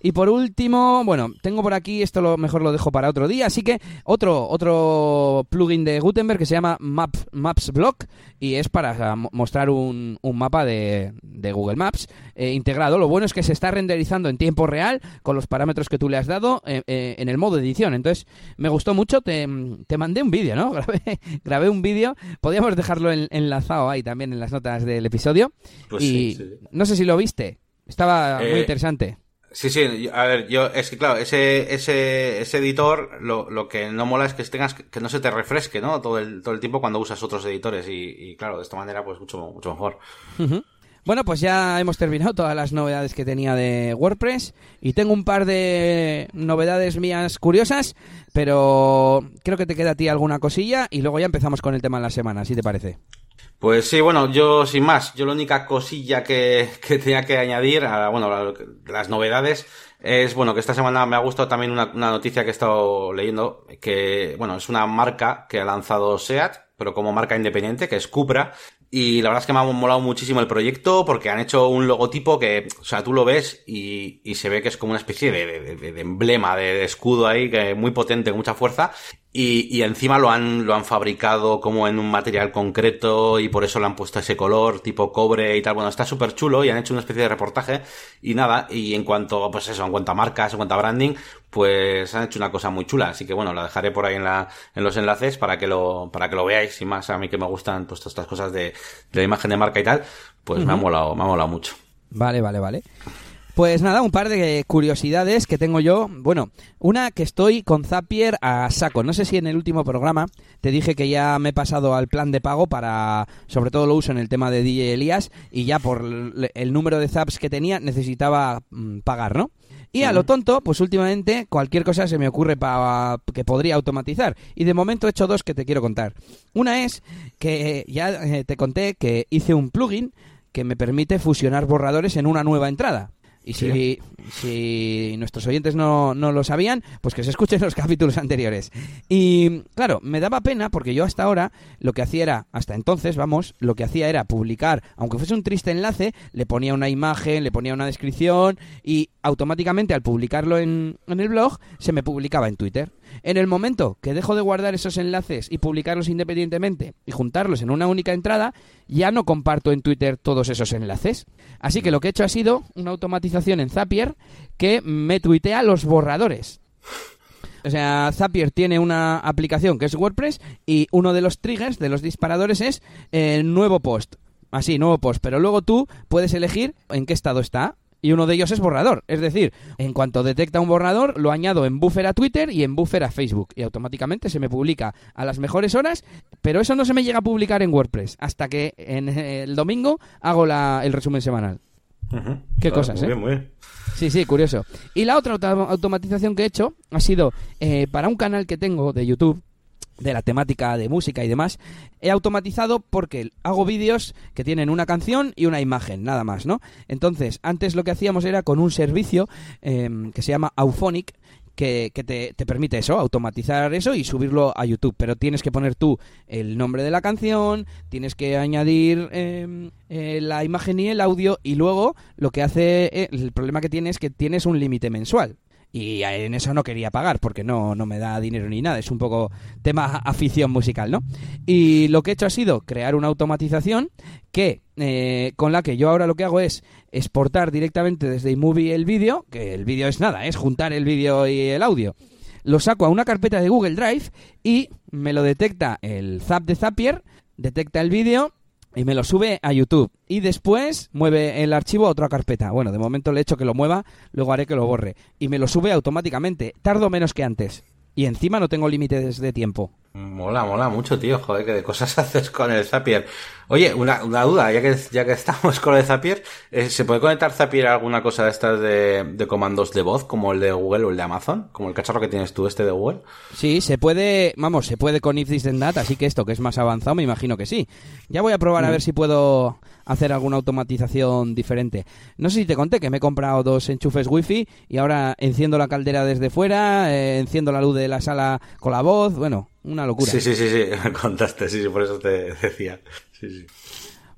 y por último, bueno, tengo por aquí, esto lo mejor lo dejo para otro día, así que otro, otro plugin de Gutenberg que se llama Map, Maps Block y es para mo- mostrar un, un mapa de, de Google Maps eh, integrado. Lo bueno es que se está renderizando en tiempo real con los parámetros que tú le has dado eh, eh, en el modo edición. Entonces, me gustó mucho, te, te mandé un vídeo, ¿no? [laughs] Grabé, grabé un vídeo, podíamos dejarlo en- enlazado ahí también en las notas del episodio. Pues y sí, sí, sí. no sé si lo viste, estaba muy Eh, interesante. Sí, sí, a ver, yo, es que claro, ese, ese, ese editor, lo, lo que no mola es que tengas, que no se te refresque, ¿no? Todo el, todo el tiempo cuando usas otros editores y, y claro, de esta manera pues mucho, mucho mejor. Bueno, pues ya hemos terminado todas las novedades que tenía de WordPress y tengo un par de novedades mías curiosas, pero creo que te queda a ti alguna cosilla y luego ya empezamos con el tema de la semana, si te parece. Pues sí, bueno, yo sin más, yo la única cosilla que, que tenía que añadir, a, bueno, las novedades, es, bueno, que esta semana me ha gustado también una, noticia que he estado leyendo, que, bueno, es una marca que ha lanzado SEAT, pero como marca independiente, que es Cupra, y la verdad es que me ha molado muchísimo el proyecto porque han hecho un logotipo que, o sea, tú lo ves y, se ve que es como una especie de, emblema, de, de escudo ahí, que muy potente, con mucha fuerza. Y, y encima lo han, lo han fabricado como en un material concreto y por eso le han puesto ese color tipo cobre y tal. Bueno, está súper chulo y han hecho una especie de reportaje y nada. Y en cuanto, pues eso, en cuanto a marcas, en cuanto a branding, pues han hecho una cosa muy chula. Así que bueno, la dejaré por ahí en la, en los enlaces para que lo, para que lo veáis y más a mí que me gustan pues todas estas cosas de, de la imagen de marca y tal, pues me ha molado, me ha molado mucho. Vale, vale, vale. Pues nada, un par de curiosidades que tengo yo. Bueno, una que estoy con Zapier a saco. No sé si en el último programa te dije que ya me he pasado al plan de pago para, sobre todo lo uso en el tema de DJ Elías y ya por el número de zaps que tenía necesitaba mm, pagar, ¿no? Y a lo tonto, pues últimamente cualquier cosa se me ocurre para que podría automatizar. Y de momento he hecho dos que te quiero contar. Una es que ya eh, te conté que hice un plugin que me permite fusionar borradores en una nueva entrada. Y si, si nuestros oyentes no, no lo sabían, pues que se escuchen los [laughs] capítulos anteriores. Y claro, me daba pena porque yo hasta ahora lo que hacía era, hasta entonces, vamos, lo que hacía era publicar, aunque fuese un triste enlace, le ponía una imagen, le ponía una descripción y automáticamente al publicarlo en, en el blog se me publicaba en Twitter. En el momento que dejo de guardar esos enlaces y publicarlos independientemente y juntarlos en una única entrada, ya no comparto en Twitter todos esos enlaces. Así que lo que he hecho ha sido una automatización en Zapier que me tuitea los borradores. O sea, Zapier tiene una aplicación que es WordPress y uno de los triggers, de los disparadores, es el nuevo post. Así, nuevo post. Pero luego tú puedes elegir en qué estado está y uno de ellos es borrador. Es decir, en cuanto detecta un borrador, lo añado en buffer a Twitter y en buffer a Facebook. Y automáticamente se me publica a las mejores horas, pero eso no se me llega a publicar en WordPress hasta que en el domingo hago la, el resumen semanal. Qué cosas, muy ¿eh? Bien, muy bien. Sí, sí, curioso. Y la otra auto- automatización que he hecho ha sido eh, para un canal que tengo de YouTube de la temática de música y demás, he automatizado porque hago vídeos que tienen una canción y una imagen, nada más, ¿no? Entonces, antes lo que hacíamos era con un servicio eh, que se llama Auphonic, que, que te, te permite eso, automatizar eso y subirlo a YouTube. Pero tienes que poner tú el nombre de la canción, tienes que añadir eh, eh, la imagen y el audio y luego lo que hace, eh, el problema que tiene es que tienes un límite mensual. Y en eso no quería pagar porque no, no me da dinero ni nada, es un poco tema afición musical, ¿no? Y lo que he hecho ha sido crear una automatización que eh, con la que yo ahora lo que hago es exportar directamente desde iMovie el vídeo, que el vídeo es nada, es juntar el vídeo y el audio. Lo saco a una carpeta de Google Drive y me lo detecta el Zap de Zapier, detecta el vídeo y me lo sube a YouTube. Y después mueve el archivo a otra carpeta. Bueno, de momento le he hecho que lo mueva, luego haré que lo borre. Y me lo sube automáticamente. Tardo menos que antes. Y encima no tengo límites de tiempo. Mola, mola mucho, tío. Joder, que de cosas [laughs] haces con el Zapier. Oye, una, una duda, ya que, ya que estamos con el Zapier, eh, ¿se puede conectar Zapier a alguna cosa de estas de, de comandos de voz, como el de Google o el de Amazon? Como el cacharro que tienes tú, este de Google. Sí, se puede, vamos, se puede con If This Then That, así que esto que es más avanzado me imagino que sí. Ya voy a probar a ver si puedo hacer alguna automatización diferente. No sé si te conté que me he comprado dos enchufes wifi y ahora enciendo la caldera desde fuera, eh, enciendo la luz de la sala con la voz, bueno, una locura. Sí, sí, sí, sí, [laughs] contaste, sí, sí, por eso te decía. Sí, sí.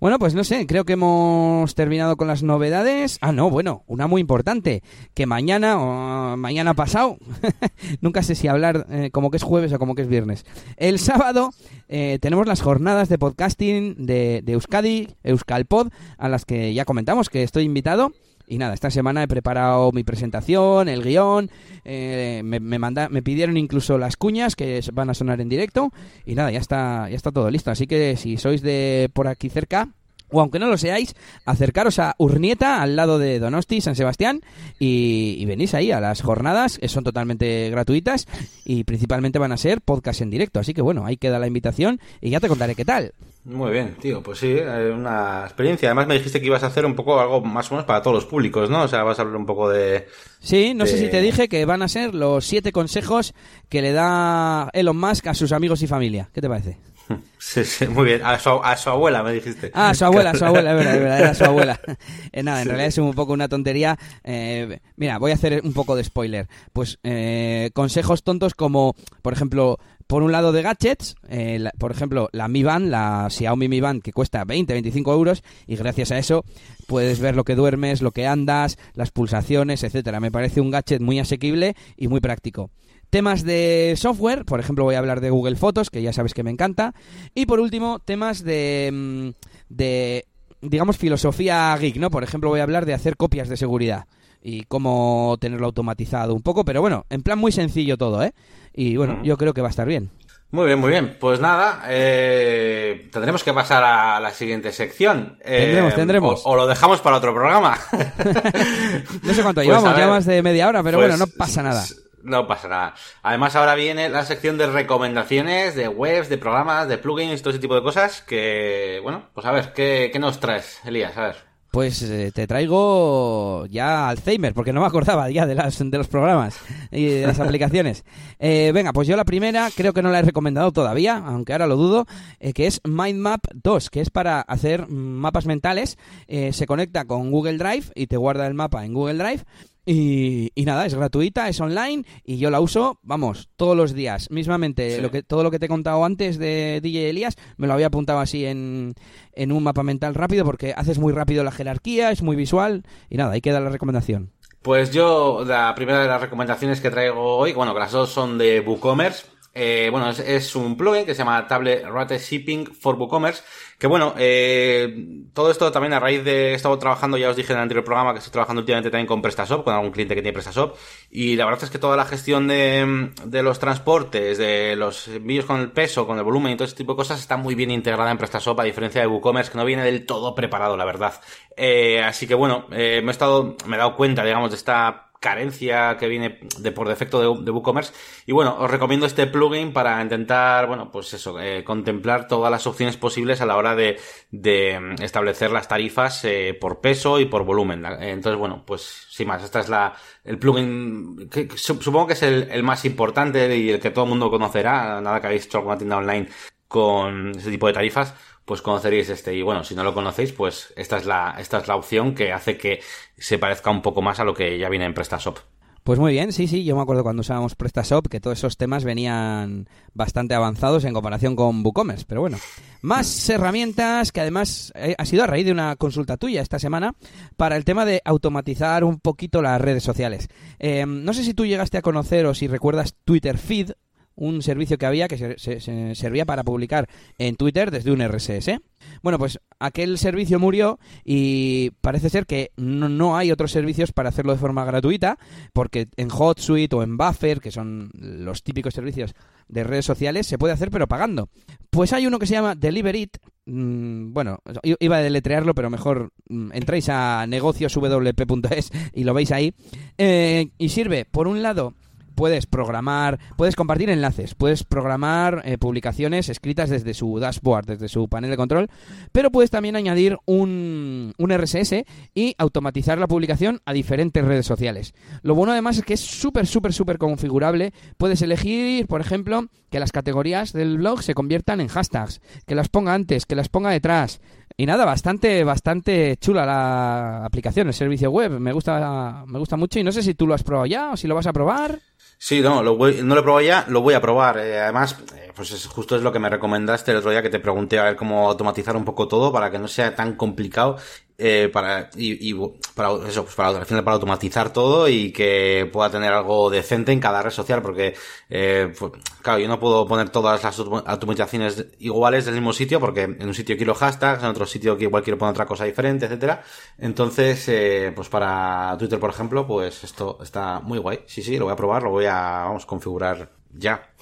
Bueno, pues no sé, creo que hemos terminado con las novedades. Ah, no, bueno, una muy importante, que mañana o mañana pasado, [laughs] nunca sé si hablar eh, como que es jueves o como que es viernes. El sábado eh, tenemos las jornadas de podcasting de, de Euskadi, Euskalpod, a las que ya comentamos que estoy invitado. Y nada, esta semana he preparado mi presentación, el guion, eh, me, me, manda, me pidieron incluso las cuñas que van a sonar en directo y nada, ya está, ya está todo listo. Así que si sois de por aquí cerca, o aunque no lo seáis, acercaros a Urnieta, al lado de Donosti, San Sebastián, y, y, venís ahí a las jornadas, que son totalmente gratuitas y principalmente van a ser podcast en directo. Así que bueno, ahí queda la invitación y ya te contaré qué tal. Muy bien, tío, pues sí, una experiencia. Además me dijiste que ibas a hacer un poco algo más o menos para todos los públicos, ¿no? O sea, vas a hablar un poco de... Sí, no de... sé si te dije que van a ser los siete consejos que le da Elon Musk a sus amigos y familia. ¿Qué te parece? [laughs] Sí, sí, muy bien. A su, a su abuela me dijiste. Ah, a su abuela, a su abuela, es verdad, es verdad, era su [laughs] abuela. [laughs] Eh, nada, en sí. realidad es un poco una tontería. Eh, mira, voy a hacer un poco de spoiler. Pues eh, consejos tontos como, por ejemplo, por un lado de gadgets, eh, la, por ejemplo, la Mi Band, la Xiaomi Mi Band, que cuesta 20, 25 euros, y gracias a eso puedes ver lo que duermes, lo que andas, las pulsaciones, etcétera. Me parece un gadget muy asequible y muy práctico. Temas de software, por ejemplo voy a hablar de Google Fotos, que ya sabes que me encanta. Y por último, temas de, de digamos, filosofía geek, ¿no? Por ejemplo voy a hablar de hacer copias de seguridad y cómo tenerlo automatizado un poco, pero bueno, en plan muy sencillo todo, ¿eh? Y bueno, yo creo que va a estar bien. Muy bien, muy bien. Pues nada, eh, tendremos que pasar a la siguiente sección. Eh, tendremos, tendremos. O, o, lo dejamos para otro programa. [laughs] no sé cuánto [laughs] pues llevamos, ya más de media hora, pero pues, bueno, no pasa nada. No pasa nada. Además, ahora viene la sección de recomendaciones de webs, de programas, de plugins, todo ese tipo de cosas que, bueno, pues a ver, ¿qué, qué nos traes, Elías? A ver. Pues eh, te traigo ya Alzheimer, porque no me acordaba ya de, las, de los programas y de las [laughs] aplicaciones. Eh, venga, pues yo la primera creo que no la he recomendado todavía, aunque ahora lo dudo, eh, que es MindMap 2, que es para hacer mapas mentales. Eh, se conecta con Google Drive y te guarda el mapa en Google Drive. Y, y, nada, es gratuita, es online y yo la uso, vamos, todos los días. Mismamente, sí. lo que, todo lo que te he contado antes de DJ Elías, me lo había apuntado así en, en un mapa mental rápido porque haces muy rápido la jerarquía, es muy visual y nada, ahí queda la recomendación. Pues yo, la primera de las recomendaciones que traigo hoy, bueno, que las dos son de WooCommerce. Eh, bueno, es, un plugin que se llama Tablet Rate Shipping for WooCommerce. Que bueno, eh, todo esto también a raíz de, he estado trabajando, ya os dije en el anterior programa, que estoy trabajando últimamente también con PrestaShop, con algún cliente que tiene PrestaShop. Y la verdad es que toda la gestión de, de los transportes, de los envíos con el peso, con el volumen y todo ese tipo de cosas está muy bien integrada en PrestaShop, a diferencia de WooCommerce, que no viene del todo preparado, la verdad. Eh, así que bueno, eh, me he estado, me he dado cuenta, digamos, de esta carencia que viene de por defecto de, WooCommerce. Y bueno, os recomiendo este plugin para intentar, bueno, pues eso, eh, contemplar todas las opciones posibles a la hora de, de mm, establecer las tarifas eh, por peso y por volumen. Entonces, bueno, pues sin más, esta es la, el plugin que, supongo que es el, el, más importante y el que todo el mundo conocerá, nada que habéis hecho alguna tienda online con ese tipo de tarifas pues conoceréis este. Y bueno, si no lo conocéis, pues esta es la, esta es la opción que hace que se parezca un poco más a lo que ya viene en PrestaShop. Pues muy bien, sí, sí, yo me acuerdo cuando usábamos PrestaShop que todos esos temas venían bastante avanzados en comparación con WooCommerce, pero bueno. Más herramientas que además eh, ha sido a raíz de una consulta tuya esta semana para el tema de automatizar un poquito las redes sociales. Eh, no sé si tú llegaste a conocer o si recuerdas Twitter Feed, un servicio que había que se, servía para publicar en Twitter desde un RSS. Bueno, pues aquel servicio murió y parece ser que no, hay otros servicios para hacerlo de forma gratuita, porque en HotSuite o en Buffer, que son los típicos servicios de redes sociales, se puede hacer pero pagando. Pues hay uno que se llama Deliverit, mm, bueno, iba a deletrearlo, pero mejor mm, entráis a negocioswp.es y lo veis ahí, eh, y sirve, por un lado, puedes programar, puedes compartir enlaces, puedes programar eh, publicaciones escritas desde su dashboard, desde su panel de control, pero puedes también añadir un, un RSS y automatizar la publicación a diferentes redes sociales. Lo bueno además es que es súper, súper, súper configurable. Puedes elegir, por ejemplo, que las categorías del blog se conviertan en hashtags, que las ponga antes, que las ponga detrás. Y nada, bastante, bastante chula la aplicación, el servicio web. Me gusta, me gusta mucho y no sé si tú lo has probado ya o si lo vas a probar. Sí, no, lo voy, no lo he probado ya, lo voy a probar. Eh, además, eh, pues es, justo es lo que me recomendaste el otro día que te pregunté a ver cómo automatizar un poco todo para que no sea tan complicado eh, para y, y, para eso pues para, para automatizar todo y que pueda tener algo decente en cada red social porque eh, claro yo no puedo poner todas las automatizaciones iguales del mismo sitio porque en un sitio quiero hashtags en otro sitio que igual quiero poner otra cosa diferente etcétera. Entonces eh, pues para Twitter por ejemplo pues esto está muy guay. Sí sí lo voy a probar lo voy a vamos configurar ya.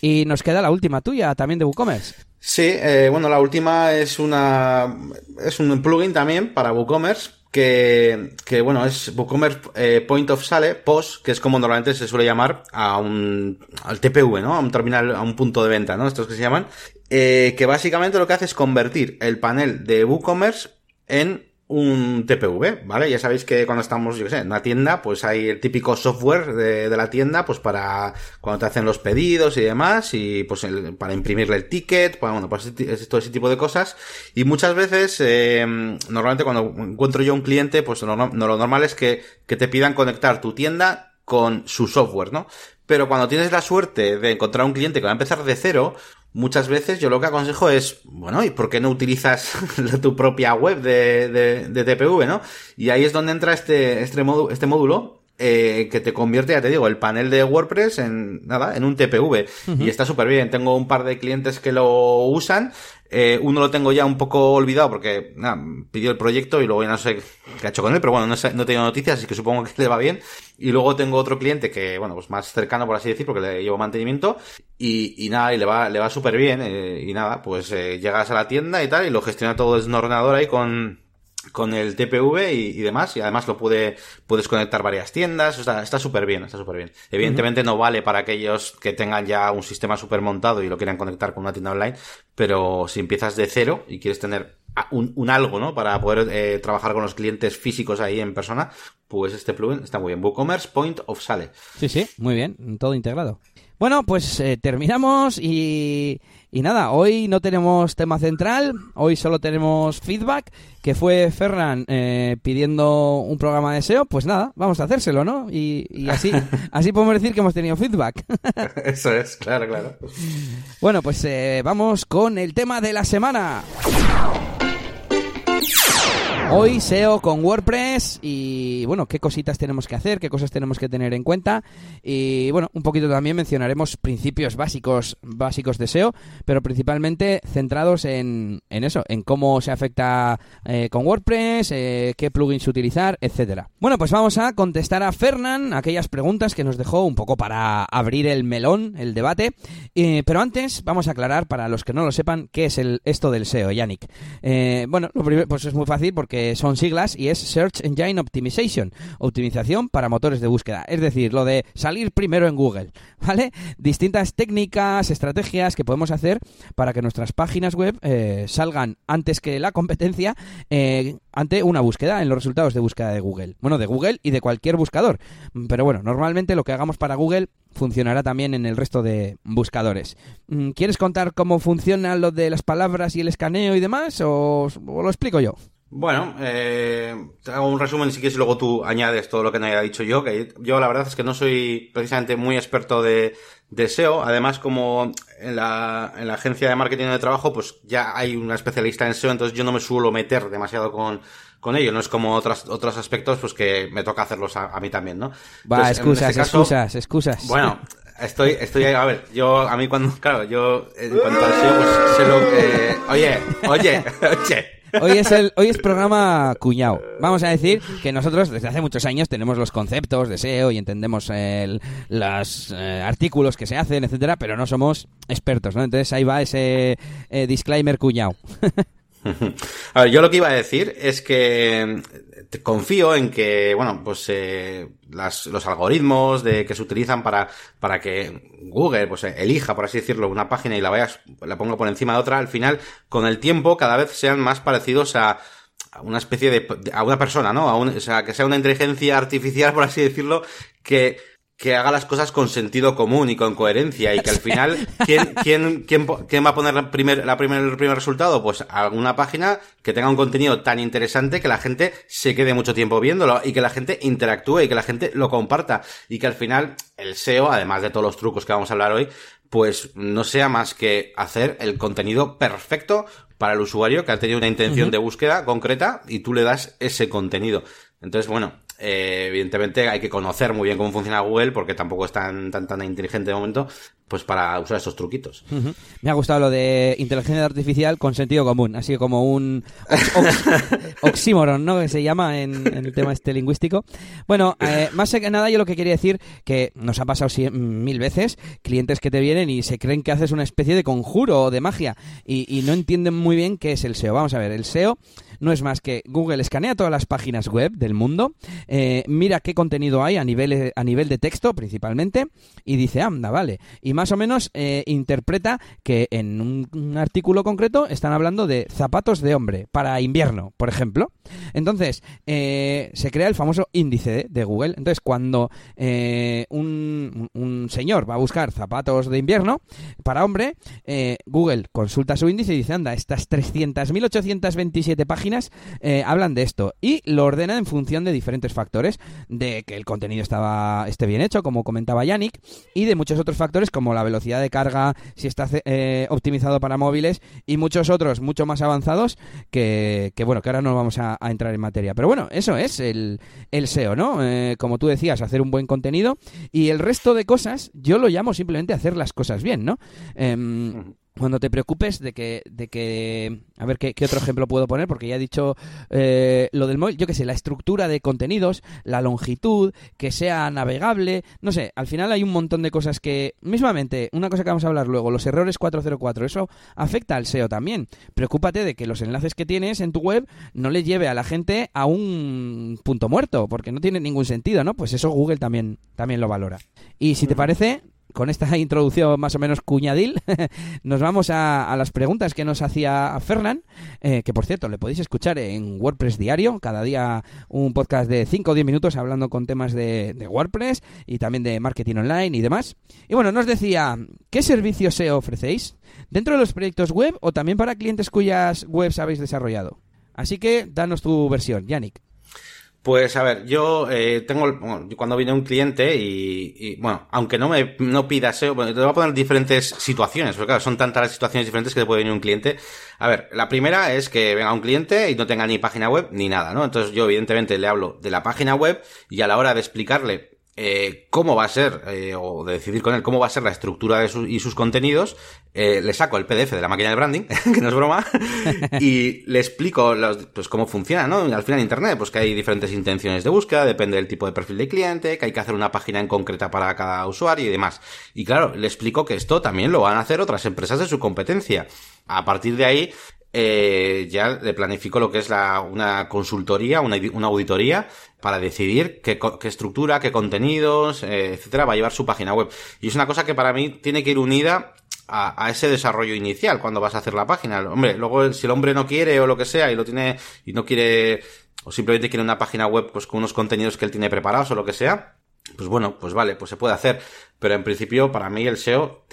Y nos queda la última tuya también de WooCommerce Sí, eh, bueno, la última es una es un plugin también para WooCommerce que, que bueno, es WooCommerce eh, Point of Sale, POS, que es como normalmente se suele llamar a un, al TPV, ¿no? A un terminal, a un punto de venta, ¿no? Estos que se llaman, eh, que básicamente lo que hace es convertir el panel de WooCommerce en un TPV, ¿vale? Ya sabéis que cuando estamos, yo qué sé, en una tienda, pues hay el típico software de, la tienda, pues para cuando te hacen los pedidos y demás, y pues el, para imprimirle el ticket, para, bueno, pues todo ese tipo de cosas. Y muchas veces, eh, normalmente cuando encuentro yo un cliente, pues no, lo normal es que, que te pidan conectar tu tienda con su software, ¿no? Pero cuando tienes la suerte de encontrar un cliente que va a empezar de cero, muchas veces yo lo que aconsejo es, bueno, ¿y por qué no utilizas [laughs] tu propia web de, de, de TPV, no? Y ahí es donde entra este, este, módulo, este módulo eh, que te convierte, ya te digo, el panel de WordPress en nada, en un TPV. Y está súper bien. Tengo un par de clientes que lo usan eh, uno lo tengo ya un poco olvidado porque nada, pidió el proyecto y luego ya no sé qué ha hecho con él, pero bueno, no, sé, no tengo noticias, así que supongo que le va bien. Y luego tengo otro cliente que, bueno, pues más cercano por así decir, porque le llevo mantenimiento y, y nada, y le va, le va súper bien. Eh, y nada, pues eh, llegas a la tienda y tal y lo gestiona todo desde un ordenador ahí con, con el TPV y, y, demás, y además lo puede, puedes conectar varias tiendas, está súper bien, está súper bien. Evidentemente no vale para aquellos que tengan ya un sistema súper montado y lo quieran conectar con una tienda online, pero si empiezas de cero y quieres tener un, un algo, ¿no? Para poder eh, trabajar con los clientes físicos ahí en persona, pues este plugin está muy bien. WooCommerce Point of Sale. Sí, sí, muy bien, todo integrado. Bueno, pues eh, terminamos y, y, nada, hoy no tenemos tema central, hoy solo tenemos feedback, que fue Ferran eh, pidiendo un programa de SEO, pues nada, vamos a hacérselo, ¿no? Y, y así, [laughs] así podemos decir que hemos tenido feedback. [laughs] Eso es, claro, claro. Bueno, pues eh, vamos con el tema de la semana. Hoy SEO con WordPress y bueno, qué cositas tenemos que hacer, qué cosas tenemos que tener en cuenta y bueno, un poquito también mencionaremos principios básicos básicos de SEO, pero principalmente centrados en, en eso, en cómo se afecta eh, con WordPress, eh, qué plugins utilizar, etcétera. Bueno, pues vamos a contestar a Fernán aquellas preguntas que nos dejó un poco para abrir el melón, el debate, eh, pero antes vamos a aclarar para los que no lo sepan qué es el esto del SEO, Yannick. bueno, lo primero, pues es muy fácil porque son siglas y es Search Engine Optimization, optimización para motores de búsqueda, es decir, lo de salir primero en Google, [laughs] ¿vale? Distintas técnicas, estrategias que podemos hacer para que nuestras páginas web eh, salgan antes que la competencia eh, ante una búsqueda en los resultados de búsqueda de Google. Bueno, de Google y de cualquier buscador. Pero bueno, normalmente lo que hagamos para Google funcionará también en el resto de buscadores. Mm, ¿Quieres contar cómo funciona lo de las palabras y el escaneo y demás o lo explico yo? Bueno, eh, te hago un resumen si quieres y luego tú añades todo lo que no haya dicho yo, yo la verdad es que no soy precisamente muy experto de, de SEO, además como en la, en la agencia de marketing de trabajo pues ya hay una especialista en SEO, entonces yo no me suelo meter demasiado con, con ello, no es como otros, otros aspectos pues que me toca hacerlos a, mí también, ¿no? Va, excusas, este excusas, excusas. Bueno, Estoy, estoy, a ver, yo, a mí cuando, [laughs] claro, yo, en cuanto al SEO, pues sé lo que, oye, oye, [laughs] oye, Hoy es el, hoy es programa cuñado. Vamos a decir que nosotros desde hace muchos años tenemos los conceptos de SEO y entendemos los eh, artículos que se hacen, etcétera, pero no somos expertos, ¿no? Entonces ahí va ese eh, disclaimer cuñado. [laughs] [laughs] A ver, yo lo que iba a decir es que confío en que, bueno, pues eh, las, los algoritmos de que se utilizan para, para que Google, pues elija, por así decirlo, una página y la vayas, la ponga por encima de otra, al final, con el tiempo, cada vez sean más parecidos a, a una especie de, a una persona, ¿no? A un, o sea, que sea una inteligencia artificial, [laughs] por así decirlo, que que haga las cosas con sentido común y con coherencia y que al final, ¿quién, quién, quién, quién va a poner la primer, la primer, el primer resultado? Pues alguna página que tenga un contenido tan interesante que la gente se quede mucho tiempo viéndolo y que la gente interactúe y que la gente lo comparta y que al final el SEO, además de todos los trucos que vamos a hablar hoy, pues no sea más que hacer el contenido perfecto para el usuario que ha tenido una intención de búsqueda concreta y tú le das ese contenido. Entonces, bueno, eh, evidentemente hay que conocer muy bien cómo funciona Google porque tampoco es tan, tan, tan inteligente de momento, pues para usar esos truquitos. Me ha gustado lo de inteligencia artificial con sentido común, así como un [laughs] oxímoron, ¿no? Que se llama en, el tema este lingüístico. Bueno, eh, más que nada yo lo que quería decir que nos ha pasado mil veces clientes que te vienen y se creen que haces una especie de conjuro o de magia y, y no entienden muy bien qué es el SEO. Vamos a ver, el SEO no es más que Google escanea todas las páginas web del mundo, eh, mira qué contenido hay a nivel, a nivel de texto principalmente y dice, anda, vale. Y más o menos eh, interpreta que en un, artículo concreto están hablando de zapatos de hombre para invierno, por ejemplo. Entonces, eh, se crea el famoso índice de, Google. Entonces, cuando un, un, señor va a buscar zapatos de invierno para hombre, Google consulta su índice y dice, anda, estas 300.827 páginas eh, hablan de esto y lo ordenan en función de diferentes factores, de que el contenido estaba, esté bien hecho, como comentaba Yannick, y de muchos otros factores como la velocidad de carga, si está eh, optimizado para móviles y muchos otros mucho más avanzados que, bueno, que ahora no vamos a, entrar en materia. Pero bueno, eso es el, SEO, ¿no? Eh, como tú decías, hacer un buen contenido y el resto de cosas yo lo llamo simplemente hacer las cosas bien, ¿no? Cuando te preocupes de que, de que a ver ¿qué, otro ejemplo puedo poner, porque ya he dicho eh, lo del móvil, yo qué sé, la estructura de contenidos, la longitud, que sea navegable, no sé, al final hay un montón de cosas que, mismamente, una cosa que vamos a hablar luego, los errores 404, eso afecta al SEO también. Preocúpate de que los enlaces que tienes en tu web no le lleve a la gente a un punto muerto, porque no tiene ningún sentido, ¿no? Pues eso Google también, también lo valora. Y si te parece, con esta [laughs] introducción más o menos cuñadil, [laughs] nos vamos a, las preguntas que nos hacía Fernán, eh, que por cierto le podéis escuchar en WordPress Diario, cada día un podcast de 5 o 10 minutos hablando con temas de, WordPress y también de marketing online y demás. Y bueno, nos decía, ¿qué servicios se ofrecéis? ¿Dentro de los proyectos web o también para clientes cuyas webs habéis desarrollado? Así que danos tu versión, Yannick. Pues a ver, yo eh, tengo, bueno, cuando viene un cliente y, bueno, aunque no me no pida SEO, bueno, te voy a poner diferentes situaciones, porque claro, son tantas las situaciones diferentes que te puede venir un cliente. A ver, la primera es que venga un cliente y no tenga ni página web ni nada, ¿no? Entonces yo evidentemente le hablo de la página web y a la hora de explicarle eh, cómo va a ser, eh, o de decidir con él cómo va a ser la estructura de y sus contenidos, eh, le saco el PDF de la máquina de branding, [laughs] que no es broma, [laughs] y le explico pues cómo funciona, ¿no? Al final Internet, pues que hay diferentes intenciones de búsqueda, depende del tipo de perfil de cliente, que hay que hacer una página en concreta para cada usuario y demás. Y claro, le explico que esto también lo van a hacer otras empresas de su competencia. A partir de ahí, eh, ya le planifico lo que es la, una consultoría, una, una auditoría, para decidir qué, qué estructura, qué contenidos, eh, etcétera, va a llevar su página web. Y es una cosa que para mí tiene que ir unida a, a, ese desarrollo inicial cuando vas a hacer la página. Hombre, luego si el hombre no quiere o lo que sea y lo tiene y no quiere o simplemente quiere una página web pues con unos contenidos que él tiene preparados o lo que sea, pues bueno, pues vale, pues se puede hacer. Pero en principio, para mí el SEO,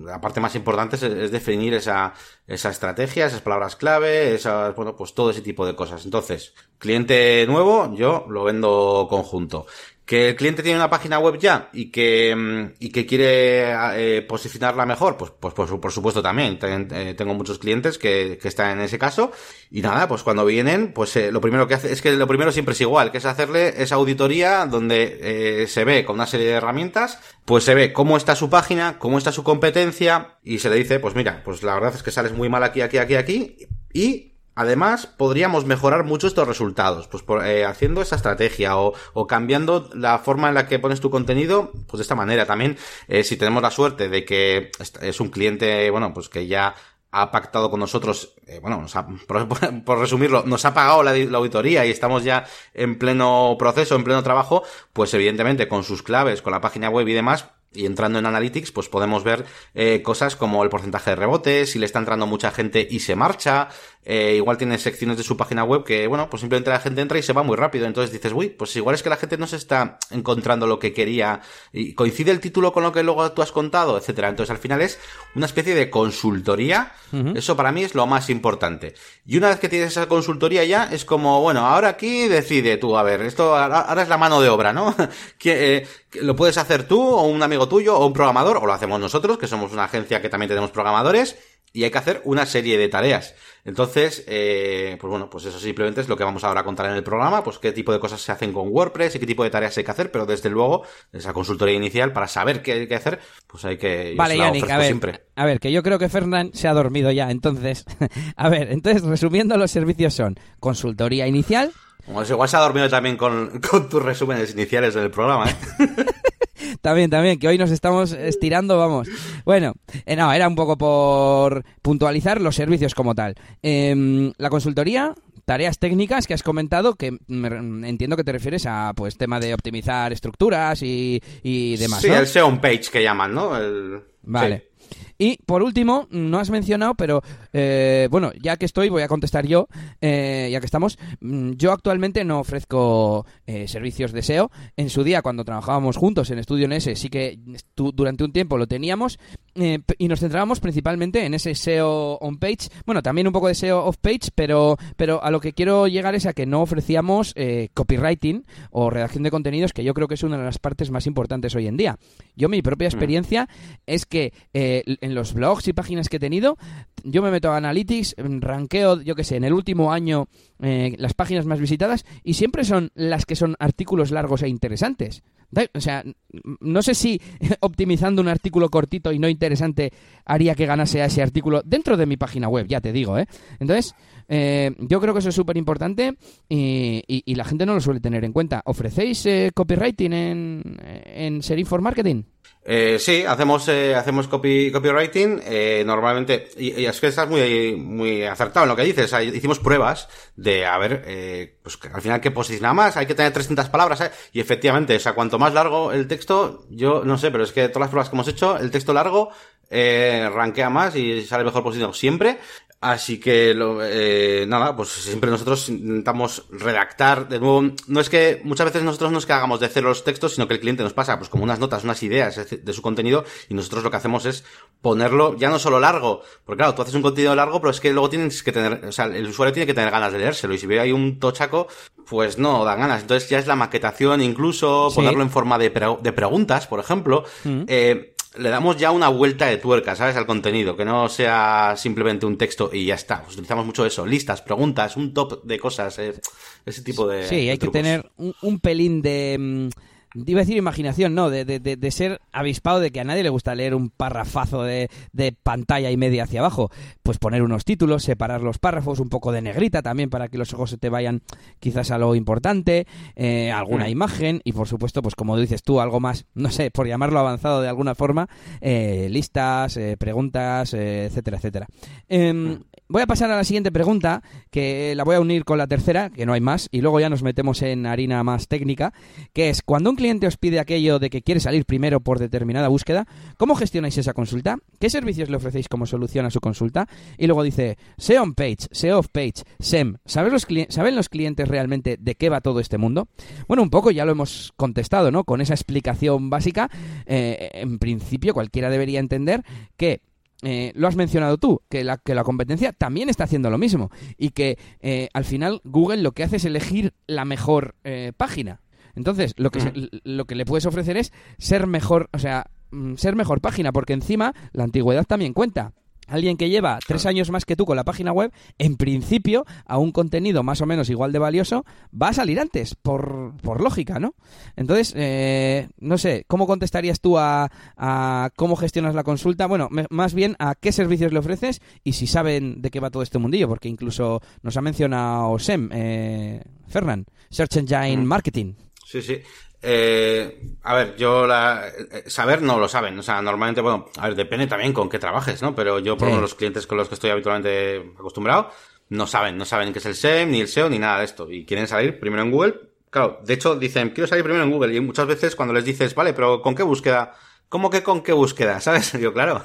la parte más importante es, definir esa, esa estrategia, esas palabras clave, esas, bueno, pues todo ese tipo de cosas. Entonces, cliente nuevo, yo lo vendo conjunto. Que el cliente tiene una página web ya y que, mm, y que quiere eh, posicionarla mejor, pues, pues, pues, por supuesto también. Eh, tengo muchos clientes que, que están en ese caso. Y nada, pues cuando vienen, pues eh, lo primero que hace, es que lo primero siempre es igual, que es hacerle esa auditoría donde se ve con una serie de herramientas, pues se ve cómo está su página, cómo está su competencia, y se le dice, pues mira, pues la verdad es que sales muy mal aquí, aquí, aquí, aquí, y Además, podríamos mejorar mucho estos resultados, pues por, eh, haciendo esa estrategia o, cambiando la forma en la que pones tu contenido, pues de esta manera. También, eh, si tenemos la suerte de que es un cliente, bueno, pues que ya ha pactado con nosotros, eh, bueno, por, [laughs] por, resumirlo, nos ha pagado la, auditoría y estamos ya en pleno proceso, en pleno trabajo, pues evidentemente con sus claves, con la página web y demás, y entrando en Analytics, pues podemos ver cosas como el porcentaje de rebotes, si le está entrando mucha gente y se marcha, eh, igual tiene secciones de su página web que, bueno, pues simplemente la gente entra y se va muy rápido. Entonces dices, uy, pues igual es que la gente no se está encontrando lo que quería y coincide el título con lo que luego tú has contado, etcétera. Entonces al final es una especie de consultoría. Eso para mí es lo más importante. Y una vez que tienes esa consultoría ya, es como, bueno, ahora aquí decide tú, a ver, esto ahora es la mano de obra, ¿no? [laughs] Eh, lo puedes hacer tú o un amigo tuyo o un programador o lo hacemos nosotros, que somos una agencia que también tenemos programadores y hay que hacer una serie de tareas. Entonces, eh, pues bueno, pues eso simplemente es lo que vamos ahora a contar en el programa, pues qué tipo de cosas se hacen con WordPress y qué tipo de tareas hay que hacer, pero desde luego, esa consultoría inicial, para saber qué hay que hacer, pues hay que... Vale, Yannick, a ver, siempre. a ver, que yo creo que Fernán se ha dormido ya, entonces, [laughs] a ver, entonces, resumiendo, los servicios son consultoría inicial, pues igual se ha dormido también con, con tus resúmenes iniciales del programa, ¿eh? [laughs] también, también, que hoy nos estamos estirando, vamos. Bueno, eh, no, era un poco por puntualizar los servicios como tal. Em, la consultoría, tareas técnicas que has comentado, que entiendo que te refieres a pues tema de optimizar estructuras y, y demás. Sí, el SEO page que llaman, ¿no? Vale. Y por último, no has mencionado, pero eh, bueno, ya que estoy, voy a contestar yo, eh, ya que estamos. Mm, yo actualmente no ofrezco eh, servicios de SEO. En su día, cuando trabajábamos juntos en Estudio NS, sí que durante un tiempo lo teníamos y nos centrábamos principalmente en ese SEO on page. Bueno, también un poco de SEO off page, pero, pero a lo que quiero llegar es a que no ofrecíamos copywriting o redacción de contenidos, que yo creo que es una de las partes más importantes hoy en día. Yo, mi propia mm. experiencia es que en los blogs y páginas que he tenido, yo me meto a Analytics, ranqueo, yo que sé, en el último año eh, las páginas más visitadas y siempre son las que son artículos largos e interesantes. O sea, no sé si [laughs] optimizando un artículo cortito y no interesante haría que ganase a ese artículo dentro de mi página web, ya te digo, ¿eh? Entonces, eh, yo creo que eso es súper importante y, y, la gente no lo suele tener en cuenta. ¿Ofrecéis eh, copywriting en, en Serif for Marketing? Eh, sí, hacemos, eh, hacemos copy, copywriting, eh, normalmente, y, es que estás muy, muy acertado en lo que dices, hicimos pruebas de, a ver, eh, pues al final que posiciona más, hay que tener 300 palabras, ¿eh? y efectivamente, o sea, cuanto más largo el texto, yo no sé, pero es que todas las pruebas que hemos hecho, el texto largo eh, rankea más y sale mejor posicionado siempre. Así que, lo, eh, nada, pues siempre nosotros intentamos redactar de nuevo. No es que muchas veces nosotros no es que hagamos de cero los textos, sino que el cliente nos pasa pues como unas notas, unas ideas de su contenido y nosotros lo que hacemos es ponerlo ya no solo largo, porque claro, tú haces un contenido largo, pero es que luego tienes que tener, o sea, el usuario tiene que tener ganas de leérselo y si ve ahí un tochaco, pues no dan ganas. Entonces ya es la maquetación incluso, ponerlo en forma de, de preguntas, por ejemplo. Mm. Eh, le damos ya una vuelta de tuerca, ¿sabes? Al contenido, que no sea simplemente un texto y ya está. Pues utilizamos mucho eso, listas, preguntas, un top de cosas, eh, ese tipo de. Sí, hay que tener un, pelín de. Mm, iba a decir imaginación, no, de, de, de, ser avispado de que a nadie le gusta leer un parrafazo de, de, pantalla y media hacia abajo. Pues poner unos títulos, separar los párrafos, un poco de negrita también para que los ojos se te vayan quizás a lo importante, eh, alguna mm. imagen y por supuesto, pues como dices tú, algo más, no sé, por llamarlo avanzado de alguna forma, eh, listas, eh, preguntas, etcétera, etcétera. Voy a pasar a la siguiente pregunta, que la voy a unir con la tercera, que no hay más, y luego ya nos metemos en harina más técnica, que es, cuando un cliente os pide aquello de que quiere salir primero por determinada búsqueda, ¿cómo gestionáis esa consulta? ¿Qué servicios le ofrecéis como solución a su consulta? Y luego dice, SEO on page, SEO off page, SEM, ¿saben los, ¿saben los clientes realmente de qué va todo este mundo? Bueno, un poco ya lo hemos contestado, ¿no? Con esa explicación básica, eh, en principio cualquiera debería entender que eh, lo has mencionado tú, que la, que la competencia también está haciendo lo mismo y que eh, al final Google lo que hace es elegir la mejor eh, página. Entonces, lo que, mm. lo que le puedes ofrecer es ser mejor, o sea, mm, ser mejor página, porque encima la antigüedad también cuenta alguien que lleva tres años más que tú con la página web, en principio, a un contenido más o menos igual de valioso, va a salir antes, por, por lógica, ¿no? Entonces, eh, no sé, ¿cómo contestarías tú a, a, cómo gestionas la consulta? Bueno, más bien a qué servicios le ofreces y si saben de qué va todo este mundillo, porque incluso nos ha mencionado SEM, eh, Fernand, Search Engine mm. Marketing. Sí, sí. Eh, a ver, yo la, eh, saber no lo saben, o sea, normalmente, bueno, a ver, depende también con qué trabajes, ¿no? Pero yo, por los clientes con los que estoy habitualmente acostumbrado, no saben, no saben qué es el SEM, ni el SEO, ni nada de esto. Y quieren salir primero en Google. Claro, de hecho, dicen, quiero salir primero en Google. Y muchas veces cuando les dices, vale, pero ¿con qué búsqueda? ¿Cómo que con qué búsqueda? [laughs] ¿Sabes? Yo, claro.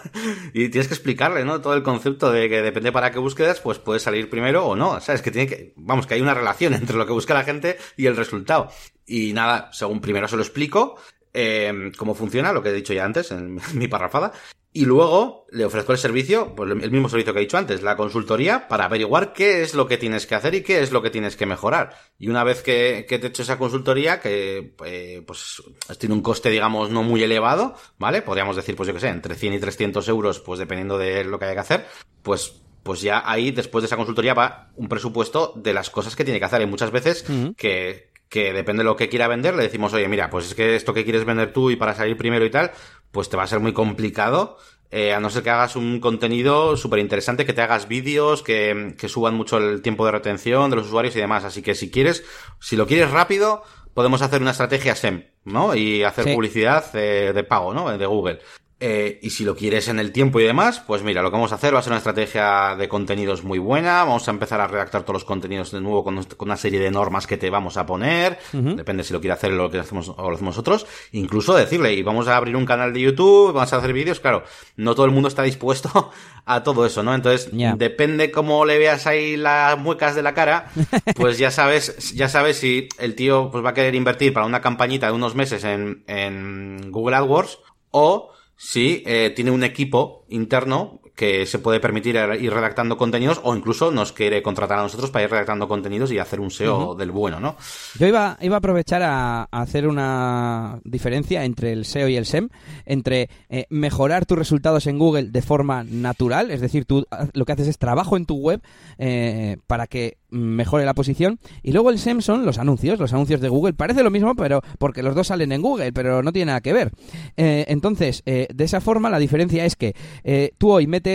Y tienes que explicarle, ¿no? Todo el concepto de que depende para qué búsquedas, pues puedes salir primero o no. ¿Sabes? Que tiene que, vamos, que hay una relación [laughs] entre lo que busca la gente y el resultado. Y nada, según primero se lo explico, eh, cómo funciona, lo que he dicho ya antes en [laughs] mi parrafada. Y luego le ofrezco el servicio, pues el mismo servicio que he dicho antes, la consultoría, para averiguar qué es lo que tienes que hacer y qué es lo que tienes que mejorar. Y una vez que, que te he hecho esa consultoría, que eh, pues tiene un coste, digamos, no muy elevado, ¿vale? Podríamos decir, pues yo qué sé, entre 100 y 300 euros, pues dependiendo de lo que haya que hacer, pues pues ya ahí, después de esa consultoría, va un presupuesto de las cosas que tiene que hacer. Y muchas veces que, que depende de lo que quiera vender, le decimos, oye, mira, pues es que esto que quieres vender tú y para salir primero y tal, pues te va a ser muy complicado. Eh, a no ser que hagas un contenido súper interesante, que te hagas vídeos, que, que suban mucho el tiempo de retención de los usuarios y demás. Así que si quieres, si lo quieres rápido, podemos hacer una estrategia SEM, ¿no? Y hacer publicidad de, de pago, ¿no? De Google. Eh, y si lo quieres en el tiempo y demás, pues mira, lo que vamos a hacer va a ser una estrategia de contenidos muy buena. Vamos a empezar a redactar todos los contenidos de nuevo con, una serie de normas que te vamos a poner. Depende si lo quiere hacer o lo que hacemos o lo hacemos nosotros. Incluso decirle, y vamos a abrir un canal de YouTube, vamos a hacer vídeos. Claro, no todo el mundo está dispuesto [laughs] a todo eso, ¿no? Entonces, depende cómo le veas ahí las muecas de la cara, [laughs] pues ya sabes, ya sabes si el tío pues va a querer invertir para una campañita de unos meses en, en Google AdWords o Sí, eh, tiene un equipo interno que se puede permitir ir redactando contenidos o incluso nos quiere contratar a nosotros para ir redactando contenidos y hacer un SEO del bueno, ¿no? Yo iba, iba a aprovechar a, hacer una diferencia entre el SEO y el SEM, entre eh, mejorar tus resultados en Google de forma natural, es decir, tú lo que haces es trabajo en tu web eh, para que mejore la posición. Y luego el SEM son los anuncios, los anuncios de Google. Parece lo mismo, pero porque los dos salen en Google, pero no tiene nada que ver. Eh, entonces, eh, de esa forma, la diferencia es que eh, tú hoy metes,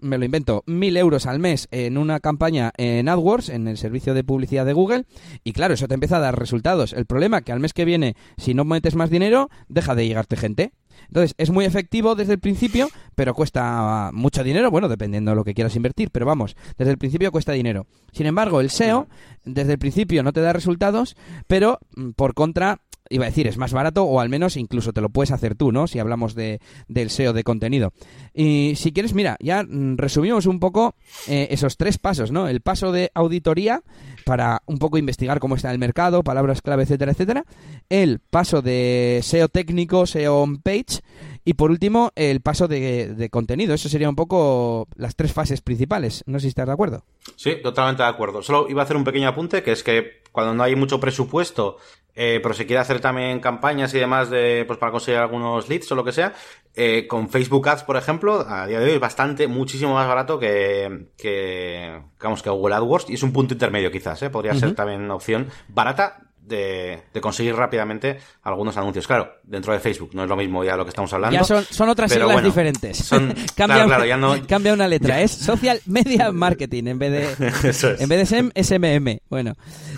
me lo invento, mil euros al mes en una campaña en AdWords, en el servicio de publicidad de Google, y claro, eso te empieza a dar resultados. El problema es que al mes que viene, si no metes más dinero, deja de llegarte gente. Entonces, es muy efectivo desde el principio, pero cuesta mucho dinero, bueno, dependiendo de lo que quieras invertir, pero vamos, desde el principio cuesta dinero. Sin embargo, el SEO, desde el principio no te da resultados, pero mm, por contra, iba a decir, es más barato o al menos incluso te lo puedes hacer tú, ¿no? Si hablamos de, del SEO de contenido. Y si quieres, mira, ya mm, resumimos un poco eh, esos tres pasos, ¿no? El paso de auditoría para un poco investigar cómo está el mercado, palabras clave, etcétera, etcétera. El paso de SEO técnico, SEO on page. Y por último, el paso de, de contenido. Eso sería un poco las tres fases principales. No sé si estás de acuerdo. Sí, totalmente de acuerdo. Solo iba a hacer un pequeño apunte, que es que cuando no hay mucho presupuesto eh, pero se quiere hacer también campañas y demás de, pues para conseguir algunos leads o lo que sea, eh, con Facebook Ads, por ejemplo, a día de hoy es bastante, muchísimo más barato que, que, digamos, que Google AdWords y es un punto intermedio quizás, ¿eh? Podría ser también una opción barata de, de, conseguir rápidamente algunos anuncios. Claro, dentro de Facebook no es lo mismo ya lo que estamos hablando. Ya son, son otras siglas diferentes. Son, [laughs] cambia, claro, claro, ya no... cambia una letra. Es Social Media [laughs] Marketing en vez de, [laughs] es. en vez de SEM, SMM. Bueno,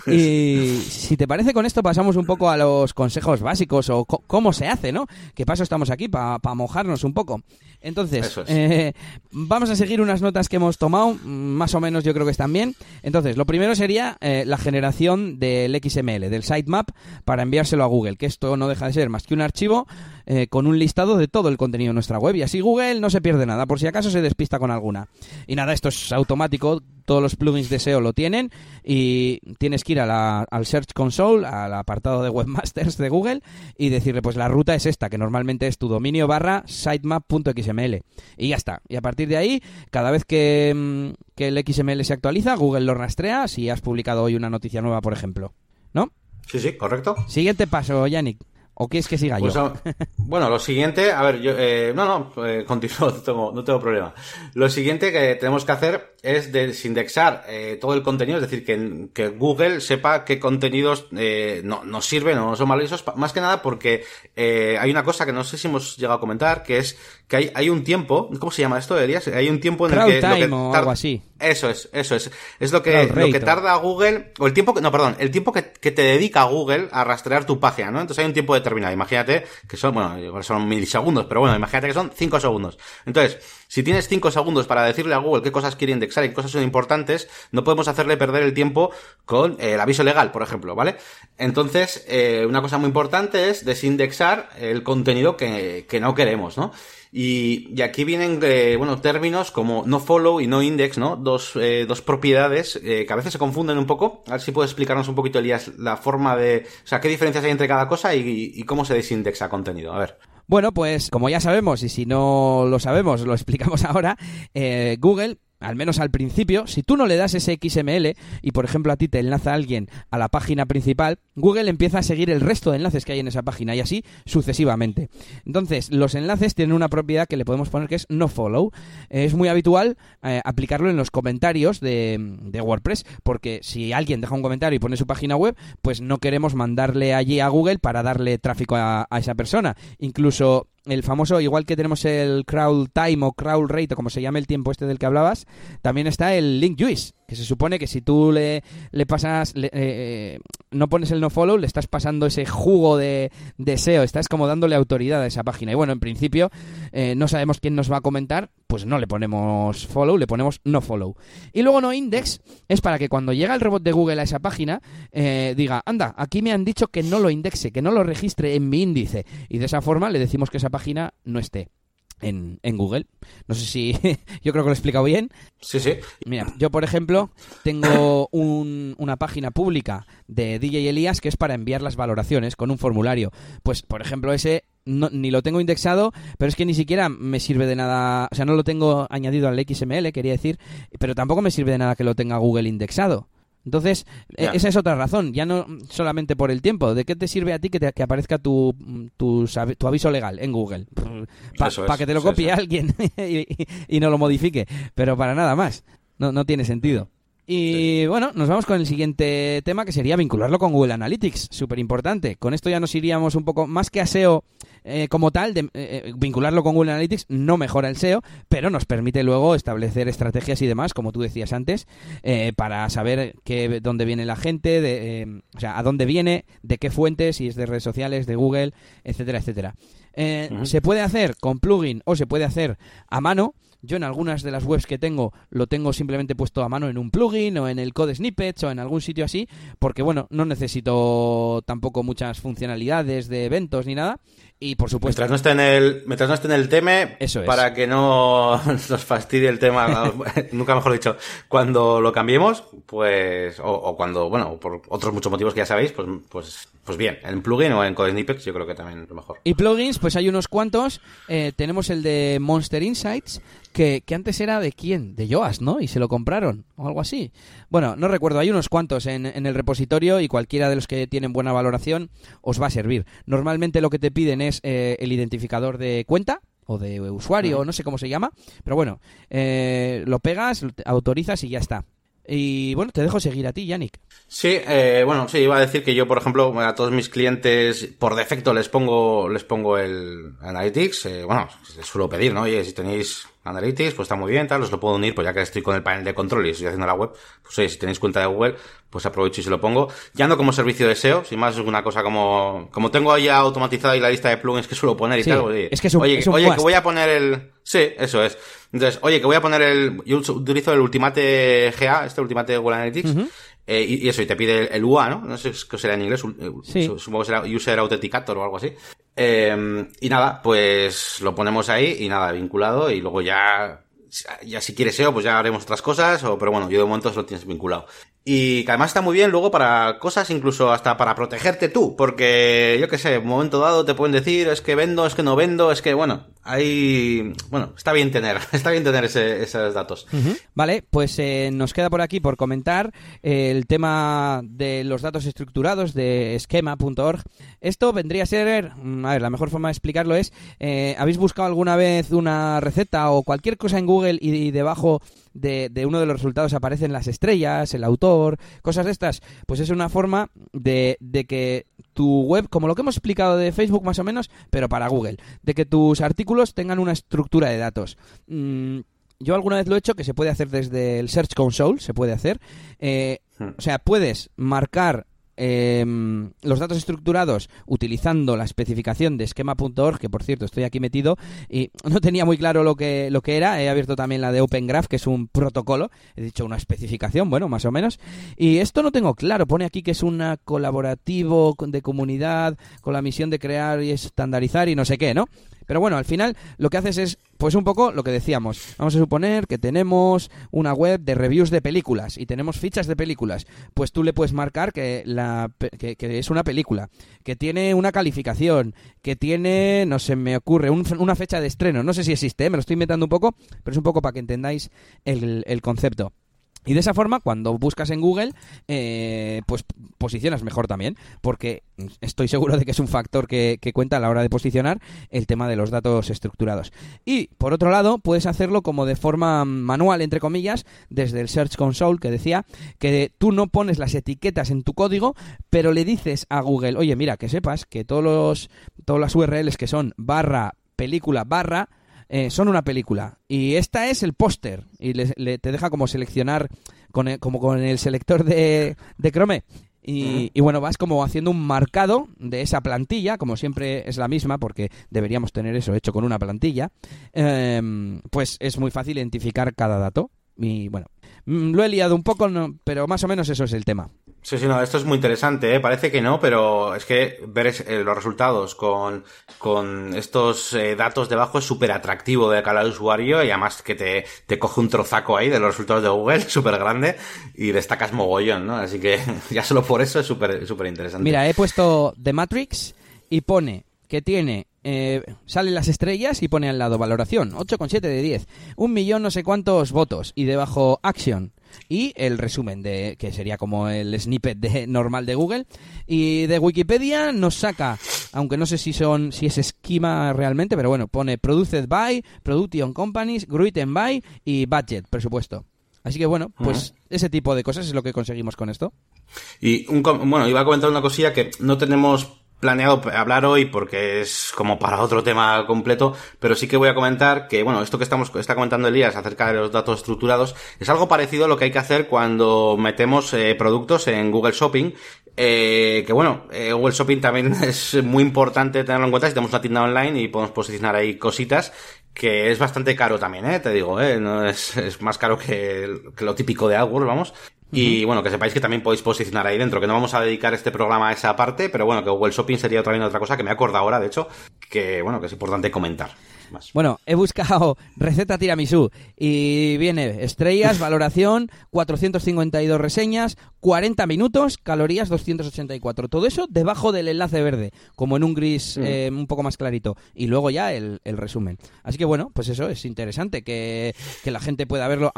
y si te parece con esto pasamos un poco a los consejos básicos o cómo se hace, ¿no? ¿Qué paso estamos aquí para pa mojarnos un poco? Entonces, es. eh, vamos a seguir unas notas que hemos tomado, más o menos yo creo que están bien. Entonces, lo primero sería eh, la generación del XML, del sitemap, para enviárselo a Google, que esto no deja de ser más que un archivo eh, con un listado de todo el contenido de nuestra web. Y así Google no se pierde nada, por si acaso se despista con alguna. Y nada, esto es automático, todos los plugins de SEO lo tienen y tienes que ir al Search Console, al apartado de Webmasters de Google y decirle, pues la ruta es esta, que normalmente es tu dominio barra sitemap.xml. Y ya está. Y a partir de ahí, cada vez que, mm, que el XML se actualiza, Google lo rastrea si has publicado hoy una noticia nueva, por ejemplo. Sí, sí, correcto. Siguiente paso, Yannick. ¿O quieres que siga Pues, yo? [laughs] bueno, lo siguiente, a ver, yo, eh, no, no, eh, continúo, [laughs] no tengo, no tengo problema. Lo siguiente que tenemos que hacer es desindexar eh, todo el contenido, es decir, que, que Google sepa qué contenidos eh, no, nos sirven o no son valiosos, más que nada porque eh, hay una cosa que no sé si hemos llegado a comentar, que es que hay, hay un tiempo, ¿cómo se llama esto, Elías? Hay un tiempo en el que... lo que time o tar- algo así. Eso es, eso es. Es lo que, lo que tarda Google, o el tiempo que, no, perdón, el tiempo que, que te dedica Google a rastrear tu página, ¿no? Entonces hay un tiempo determinado. Imagínate que son, bueno, igual son milisegundos, pero bueno, imagínate que son 5 segundos. Entonces, si tienes 5 segundos para decirle a Google qué cosas quiere indexar y qué cosas son importantes, no podemos hacerle perder el tiempo con eh, el aviso legal, por ejemplo, ¿vale? Entonces, eh, una cosa muy importante es desindexar el contenido que, que no queremos, ¿no? Y, aquí vienen, eh, términos como no follow y no index, ¿no? Dos, eh, dos propiedades eh, que a veces se confunden un poco. A ver si puedes explicarnos un poquito, Elías, la forma de, o sea, qué diferencias hay entre cada cosa y, y cómo se desindexa contenido. A ver. Bueno, pues como ya sabemos, y si no lo sabemos, lo explicamos [laughs] ahora, eh, Google, al menos al principio, si tú no le das ese XML y por ejemplo a ti te enlaza alguien a la página principal, Google empieza a seguir el resto de enlaces que hay en esa página y así sucesivamente. Entonces, los enlaces tienen una propiedad que le podemos poner que es no follow. Es muy habitual eh, aplicarlo en los comentarios de, de WordPress, porque si alguien deja un comentario y pone su página web, pues no queremos mandarle allí a Google para darle tráfico a esa persona. Incluso el famoso, igual que tenemos el crawl time o crawl rate, o como se llama el tiempo este del que hablabas, también está el link juice, que se supone que si tú le, le pasas, le- eh, no pones el no follow, le estás pasando ese jugo de, de SEO, estás como dándole autoridad a esa página. Y bueno, en principio eh, no sabemos quién nos va a comentar, pues no le ponemos follow, le ponemos no follow. Y luego no index es para que cuando llega el robot de Google a esa página, eh, diga, anda, aquí me han dicho que no lo indexe, que no lo registre en mi índice. Y de esa forma le decimos que esa página no esté en, en Google. No sé si [laughs] yo creo que lo he explicado bien. Sí, sí. Mira, yo por ejemplo tengo un- una página pública de DJ Elías que es para enviar las valoraciones con un formulario. Pues por ejemplo ese no- ni lo tengo indexado, pero es que ni siquiera me sirve de nada, o sea, no lo tengo añadido al XML, quería decir, pero tampoco me sirve de nada que lo tenga Google indexado. Entonces, Ya. esa es otra razón, ya no solamente por el tiempo. ¿De qué te sirve a ti que, te- que aparezca tu, tu, tu aviso legal en Google? Para es, que te lo copie eso. alguien [laughs] y, y no lo modifique, pero para nada más. No, no tiene sentido. Y bueno, nos vamos con el siguiente tema que sería vincularlo con Google Analytics, súper importante. Con esto ya nos iríamos un poco más que a SEO eh, como tal, de, eh, eh, vincularlo con Google Analytics no mejora el SEO, pero nos permite luego establecer estrategias y demás, como tú decías antes, eh, para saber qué, dónde viene la gente, de, o sea, a dónde viene, de qué fuentes, si es de redes sociales, de Google, etcétera, etcétera. Eh. Se puede hacer con plugin o se puede hacer a mano. Yo en algunas de las webs que tengo lo tengo simplemente puesto a mano en un plugin o en el code snippets o en algún sitio así, porque bueno, no necesito tampoco muchas funcionalidades de eventos ni nada. Y por supuesto. Mientras no esté en el, mientras no esté en el teme, Eso es. para que no [laughs] nos fastidie el tema, [laughs] nunca mejor dicho, cuando lo cambiemos, pues, o, o, cuando, bueno, por otros muchos motivos que ya sabéis, pues, pues, pues bien, en plugin o en Code Snippets, yo creo que también es lo mejor. Y plugins, pues hay unos cuantos. Eh, tenemos el de Monster Insights, que, que, antes era de quién? De Yoast, ¿no? Y se lo compraron, o algo así. Bueno, no recuerdo, hay unos cuantos en, en, el repositorio y cualquiera de los que tienen buena valoración os va a servir. Normalmente lo que te piden es eh, el identificador de cuenta o de usuario, uh -huh. no sé cómo se llama, pero bueno, eh, lo pegas, autorizas y ya está. Y bueno, te dejo seguir a ti, Yannick. Sí, eh, bueno, sí, iba a decir que yo, por ejemplo, a todos mis clientes, por defecto les pongo, les pongo el Analytics, eh, bueno, les suelo pedir, ¿no? Oye, si tenéis Analytics, pues está muy bien, tal, os lo puedo unir, pues ya que estoy con el panel de control y estoy haciendo la web, pues oye, si tenéis cuenta de Google, pues aprovecho y se lo pongo. Ya no como servicio de SEO, sin más es una cosa como, como tengo ya automatizado y la lista de plugins que suelo poner y sí, tal, oye, es que es un, oye, es un oye que voy a poner el, sí, eso es. Entonces, oye, que voy a poner el, yo utilizo el Ultimate GA, este Ultimate Google Analytics, uh -huh. Eh, y, y, eso, y te pide el, UA, ¿no? No sé qué será en inglés, sí. supongo que será User Authenticator o algo así. Eh, y nada, pues lo ponemos ahí y nada, vinculado y luego ya, ya si quieres SEO, pues ya haremos otras cosas, o, pero bueno, yo de momento lo tienes vinculado. Y que además está muy bien luego para cosas incluso hasta para protegerte tú, porque yo qué sé, en un momento dado te pueden decir es que vendo, es que no vendo, es que bueno, ahí, bueno, está bien tener, [laughs] está bien tener ese, esos datos. Vale, pues eh, nos queda por aquí por comentar eh, el tema de los datos estructurados de esquema.org. Esto vendría a ser, mm, a ver, la mejor forma de explicarlo es, eh, ¿habéis buscado alguna vez una receta o cualquier cosa en Google y, y debajo de, de, uno de los resultados aparecen las estrellas, el autor, cosas de estas, pues es una forma de, de, que tu web, como lo que hemos explicado de Facebook más o menos, pero para Google, de que tus artículos tengan una estructura de datos. Mm, yo alguna vez lo he hecho, que se puede hacer desde el Search Console, se puede hacer. Eh, o sea, puedes marcar eh, los datos estructurados utilizando la especificación de esquema.org, que por cierto estoy aquí metido y [laughs] no tenía muy claro lo que, lo que era. He abierto también la de Open Graph, que es un protocolo. He dicho una especificación, bueno, más o menos. Y esto no tengo claro. Pone aquí que es un colaborativo de comunidad con la misión de crear y estandarizar y no sé qué, ¿no? Pero bueno, al final lo que haces es, pues un poco lo que decíamos. Vamos a suponer que tenemos una web de reviews de películas y tenemos fichas de películas. Pues tú le puedes marcar que, la, que, es una película, que tiene una calificación, que tiene, no se me ocurre, un, una fecha de estreno. No sé si existe, ¿eh? me lo estoy inventando un poco, pero es un poco para que entendáis el concepto. Y de esa forma, cuando buscas en Google, eh, pues posicionas mejor también, porque estoy seguro de que es un factor que, que, cuenta a la hora de posicionar el tema de los datos estructurados. Y, por otro lado, puedes hacerlo como de forma manual, entre comillas, desde el Search Console, que decía que tú no pones las etiquetas en tu código, pero le dices a Google, oye, mira, que sepas que todos los, todas las URLs que son barra, película, barra, eh, son una película. Y esta es el póster. Y le, le, te deja como seleccionar, con el, como con el selector de, de Chrome. Y, uh -huh. y, bueno, vas como haciendo un marcado de esa plantilla, como siempre es la misma, porque deberíamos tener eso hecho con una plantilla. Eh, pues es muy fácil identificar cada dato. Y bueno, mm, lo he liado un poco, no, pero más o menos eso es el tema. Sí, sí, no, esto es muy interesante, ¿eh? parece que no, pero es que ver eh, los resultados con, con estos eh, datos debajo es súper atractivo de cara al usuario y además que te, te coge un trozaco ahí de los resultados de Google [laughs] súper grande y destacas mogollón, ¿no? Así que [laughs] ya solo por eso es súper súper interesante. Mira, he puesto The Matrix y pone que tiene eh, salen las estrellas y pone al lado valoración 8,7 de 10 un millón no sé cuántos votos y debajo action y el resumen de que sería como el snippet de, normal de Google y de Wikipedia nos saca aunque no sé si son si es esquema realmente pero bueno pone produced by production companies written by y budget presupuesto Así que bueno, pues uh -huh. ese tipo de cosas es lo que conseguimos con esto. Y un, bueno, iba a comentar una cosilla que no tenemos planeado hablar hoy porque es como para otro tema completo, pero sí que voy a comentar que, bueno, esto que estamos, está comentando Elías acerca de los datos estructurados es algo parecido a lo que hay que hacer cuando metemos eh, productos en Google Shopping, eh, que bueno, eh, Google Shopping también [laughs] es muy importante tenerlo en cuenta si tenemos una tienda online y podemos posicionar ahí cositas que es bastante caro también, ¿eh? Te digo, ¿eh? No es, es más caro que, que, lo típico de AdWords, vamos. Y bueno, que sepáis que también podéis posicionar ahí dentro, que no vamos a dedicar este programa a esa parte, pero bueno, que Google Shopping sería también otra cosa que me acuerdo ahora, de hecho, que bueno, que es importante comentar. Bueno, he buscado [laughs] receta tiramisú y viene estrellas, valoración, 452 reseñas, 40 minutos, calorías 284. Todo eso debajo del enlace verde, como en un gris mm. eh, un poco más clarito. Y luego ya el, resumen. Así que bueno, pues eso es interesante, que, que la gente pueda verlo,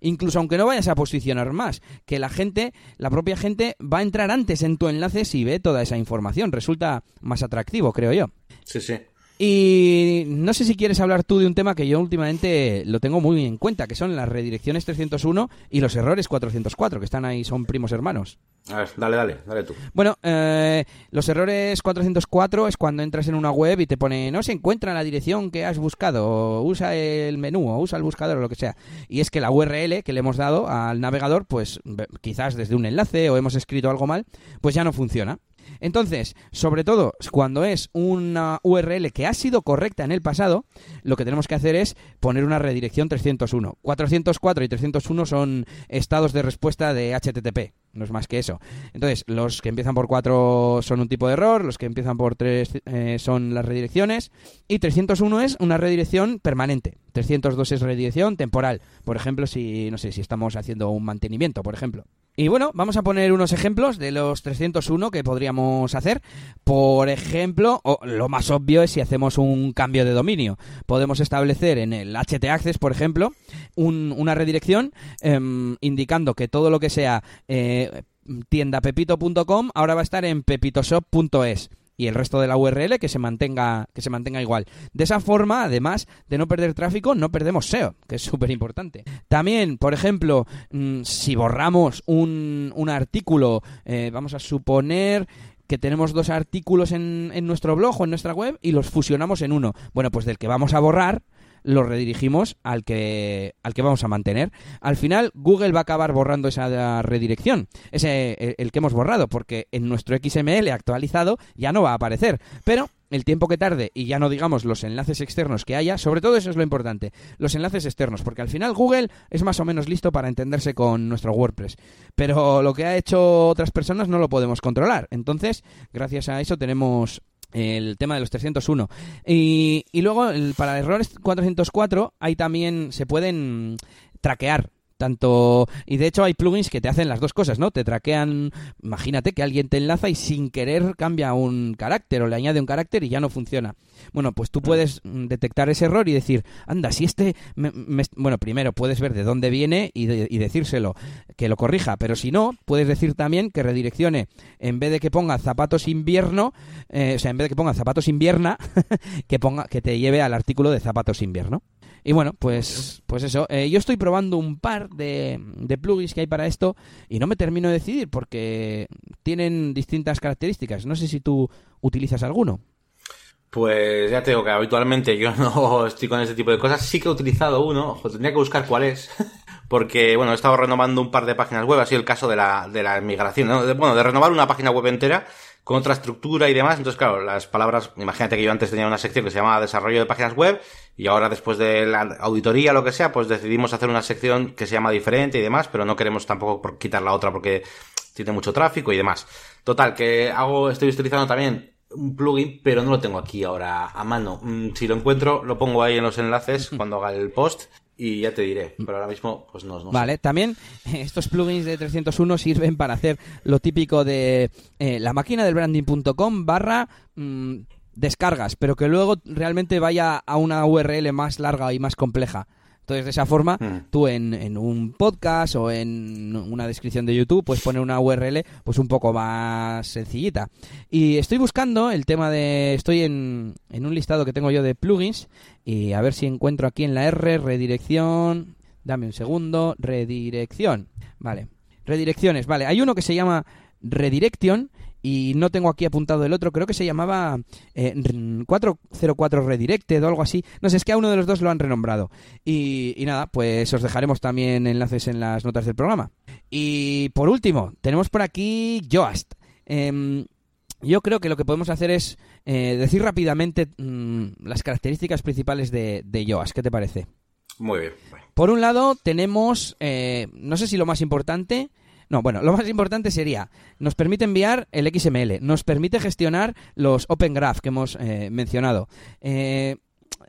incluso aunque no vayas a posicionar más, que la gente, la propia gente va a entrar antes en tu enlace si ve toda esa información. Resulta más atractivo, creo yo. Sí, sí. Y no sé si quieres hablar tú de un tema que yo últimamente lo tengo muy en cuenta, que son las redirecciones 301 y los errores 404, que están ahí, son primos hermanos. A ver, dale, dale, dale tú. Bueno, eh, los errores 404 es cuando entras en una web y te pone no se encuentra la dirección que has buscado, o usa el menú, o usa el buscador, o lo que sea. Y es que la URL que le hemos dado al navegador, pues quizás desde un enlace o hemos escrito algo mal, pues ya no funciona. Entonces, sobre todo cuando es una URL que ha sido correcta en el pasado, lo que tenemos que hacer es poner una redirección 301. 404 y 301 son estados de respuesta de HTTP no es más que eso. Entonces, los que empiezan por 4 son un tipo de error, los que empiezan por 3 eh, son las redirecciones, y 301 es una redirección permanente. 302 es redirección temporal. Por ejemplo, si, no sé, si estamos haciendo un mantenimiento, por ejemplo. Y bueno, vamos a poner unos ejemplos de los 301 que podríamos hacer. Por ejemplo, lo más obvio es si hacemos un cambio de dominio. Podemos establecer en el htaccess, por ejemplo, una redirección em, indicando que todo lo que sea... Eh, tiendapepito.com ahora va a estar en pepitoshop.es y el resto de la URL que se mantenga que se mantenga igual. De esa forma, además de no perder tráfico, no perdemos SEO, que es súper importante. También, por ejemplo, mm, si borramos un, un artículo, eh, vamos a suponer que tenemos dos artículos en, en nuestro blog o en nuestra web y los fusionamos en uno. Bueno, pues del que vamos a borrar, lo redirigimos al que, al que vamos a mantener. Al final, Google va a acabar borrando esa redirección, ese, el que hemos borrado, porque en nuestro XML actualizado ya no va a aparecer. Pero el tiempo que tarde y ya no digamos los enlaces externos que haya, sobre todo eso es lo importante, los enlaces externos, porque al final Google es más o menos listo para entenderse con nuestro WordPress, pero lo que ha hecho otras personas no lo podemos controlar, entonces gracias a eso tenemos el tema de los 301. Y, y luego, para errores 404, ahí también se pueden traquear tanto y de hecho hay plugins que te hacen las dos cosas, ¿no? Te traquean, imagínate que alguien te enlaza y sin querer cambia un carácter o le añade un carácter y ya no funciona. Bueno, pues tú puedes mm, detectar ese error y decir, anda, si este, bueno, primero puedes ver de dónde viene y, y, decírselo, que lo corrija, pero si no, puedes decir también que redireccione, en vez de que ponga zapatos invierno, eh, o sea, en vez de que ponga zapatos invierna, [laughs] que ponga, que te lleve al artículo de zapatos invierno. Y bueno, pues, pues eso. Eh, yo estoy probando un par de, de, plugins que hay para esto y no me termino de decidir porque tienen distintas características. No sé si tú utilizas alguno. Pues ya te digo que habitualmente yo [laughs] no estoy con ese tipo de cosas. Sí que he utilizado uno, ojo, tendría que buscar cuál es. [laughs] Porque, bueno, he estado renovando un par de páginas web, ha sido el caso de la, de la migración, ¿no? bueno, de renovar una página web entera con otra estructura y demás. Entonces, claro, las palabras, imagínate que yo antes tenía una sección que se llamaba desarrollo de páginas web y ahora después de la auditoría, lo que sea, pues decidimos hacer una sección que se llama diferente y demás, pero no queremos tampoco quitar la otra porque tiene mucho tráfico y demás. Total, que hago, estoy utilizando también un plugin, pero no lo tengo aquí ahora a mano. Mm, si lo encuentro, lo pongo ahí en los enlaces [laughs] cuando haga el post y ya te diré, pero ahora mismo pues no, no Vale, también [laughs] estos plugins de 301 sirven para hacer lo típico de eh, la máquina del branding.com barra mm, descargas, pero que luego realmente vaya a una URL más larga y más compleja. Entonces, de esa forma, hmm. tú en, un podcast o en una descripción de YouTube puedes poner una URL pues un poco más sencillita. Y estoy buscando el tema de... Estoy en, en un listado que tengo yo de plugins y a ver si encuentro aquí en la R, redirección... Dame un segundo, redirección. Vale. Redirecciones, vale. Hay uno que se llama Redirection y no tengo aquí apuntado el otro, creo que se llamaba 404 eh, Redirected o algo así. No sé, es que a uno de los dos lo han renombrado. Y, nada, pues os dejaremos también enlaces en las notas del programa. Y por último, tenemos por aquí Yoast. Em, yo creo que lo que podemos hacer es eh, decir rápidamente mm, las características principales de, de Yoast. ¿Qué te parece? Muy bien. Por un lado, tenemos, eh, no sé si lo más importante, no, bueno, lo más importante sería, nos permite enviar el XML, nos permite gestionar los Open Graph que hemos eh, mencionado. Eh,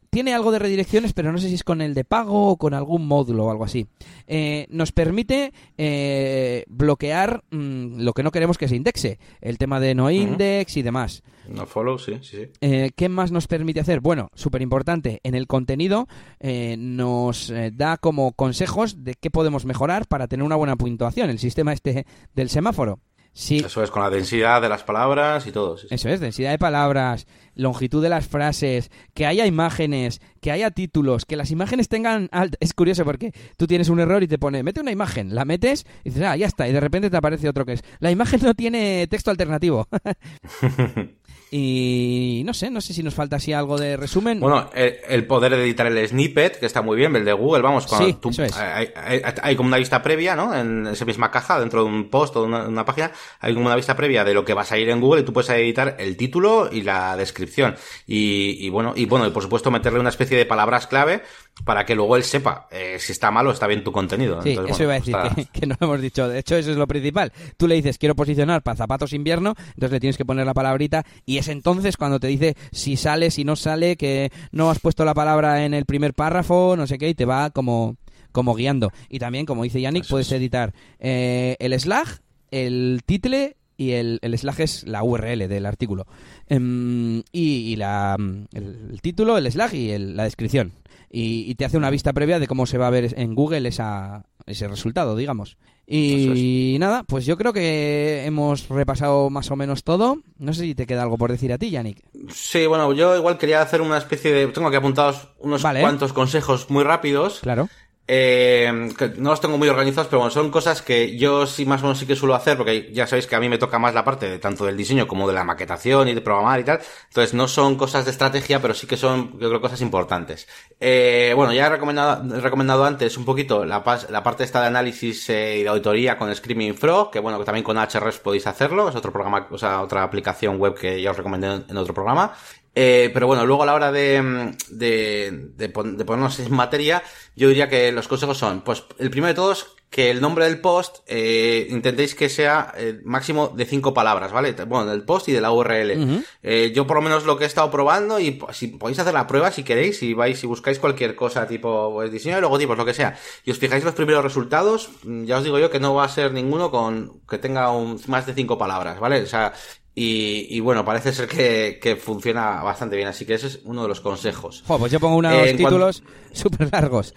tiene algo de redirecciones, pero no sé si es con el de pago o con algún módulo o algo así. Eh, nos permite eh, bloquear mm, lo que no queremos que se indexe, el tema de no index y demás. No follow, sí, sí, sí. Eh, ¿Qué más nos permite hacer? Bueno, súper importante, en el contenido eh, nos eh, da como consejos de qué podemos mejorar para tener una buena puntuación, el sistema este del semáforo. Sí, Eso es con la densidad de las palabras y todo. sí, sí. eso es, densidad de palabras, longitud de las frases, que haya imágenes, que haya títulos, que las imágenes tengan alt. Es curioso porque tú tienes un error y te pone, mete una imagen, la metes y dices, ah, ya está, y de repente te aparece otro que es, la imagen no tiene texto alternativo. [laughs] y no sé, no sé si nos falta así algo de resumen. Bueno, el, el poder de editar el snippet, que está muy bien, el de Google, vamos, cuando Sí, tú, eso es. hay, hay- hay como una vista previa, ¿no? En esa misma caja, dentro de un post o de una, una página, hay como una vista previa de lo que vas a ir en Google y tú puedes editar el título y la descripción. Y, y bueno, y bueno, y por supuesto meterle una especie de palabras clave para que luego él sepa eh, si está mal o está bien tu contenido. Sí, Entonces, eso iba a bueno, decir, está- que, [laughs] que no lo hemos dicho. De hecho, eso es lo principal. Tú le dices, quiero posicionar para zapatos invierno, entonces le tienes que poner la palabrita y es entonces cuando te dice si sale, si no sale, que no has puesto la palabra en el primer párrafo, no sé qué, y te va como, como guiando. Y también, como dice Yannick, Eso puedes es. editar eh, el slag, el title y el, el slag es la URL del artículo. Em, y y la, el, el título, el slag y el- la descripción. Y, y te hace una vista previa de cómo se va a ver en Google esa, ese resultado, digamos. Y nada, pues yo creo que hemos repasado más o menos todo. No sé si te queda algo por decir a ti, Yannick. Sí, bueno, yo igual quería hacer una especie de... Tengo aquí apuntados unos Vale. cuantos consejos muy rápidos. Claro. Eh, no los tengo muy organizados, pero bueno, son cosas que yo sí más o menos sí que suelo hacer, porque ya sabéis que a mí me toca más la parte de tanto del diseño como de la maquetación y de programar y tal. Entonces no son cosas de estrategia, pero sí que son, yo creo, cosas importantes. Eh, bueno, ya he recomendado, recomendado antes un poquito la, parte esta de análisis eh, y de auditoría con Screaming Frog, que bueno, que también con HRS podéis hacerlo, es otro programa, o sea, otra aplicación web que ya os recomendé en- en otro programa. Eh, pero bueno, luego a la hora de, de, de, pon- de ponernos en materia, yo diría que los consejos son, pues el primero de todos, que el nombre del post eh, intentéis que sea eh, máximo de cinco palabras, ¿vale? Bueno, del post y de la URL. Eh, yo por lo menos lo que he estado probando y si podéis hacer la prueba si queréis, si vais, si buscáis cualquier cosa tipo pues, diseño de logotipos, lo que sea, y os fijáis los primeros resultados, mm, ya os digo yo que no va a ser ninguno con que tenga un, más de cinco palabras, ¿vale? O sea, y, y bueno, parece ser que, que funciona bastante bien, así que ese es uno de los consejos. Jo, pues yo pongo unos Eh, títulos súper largos.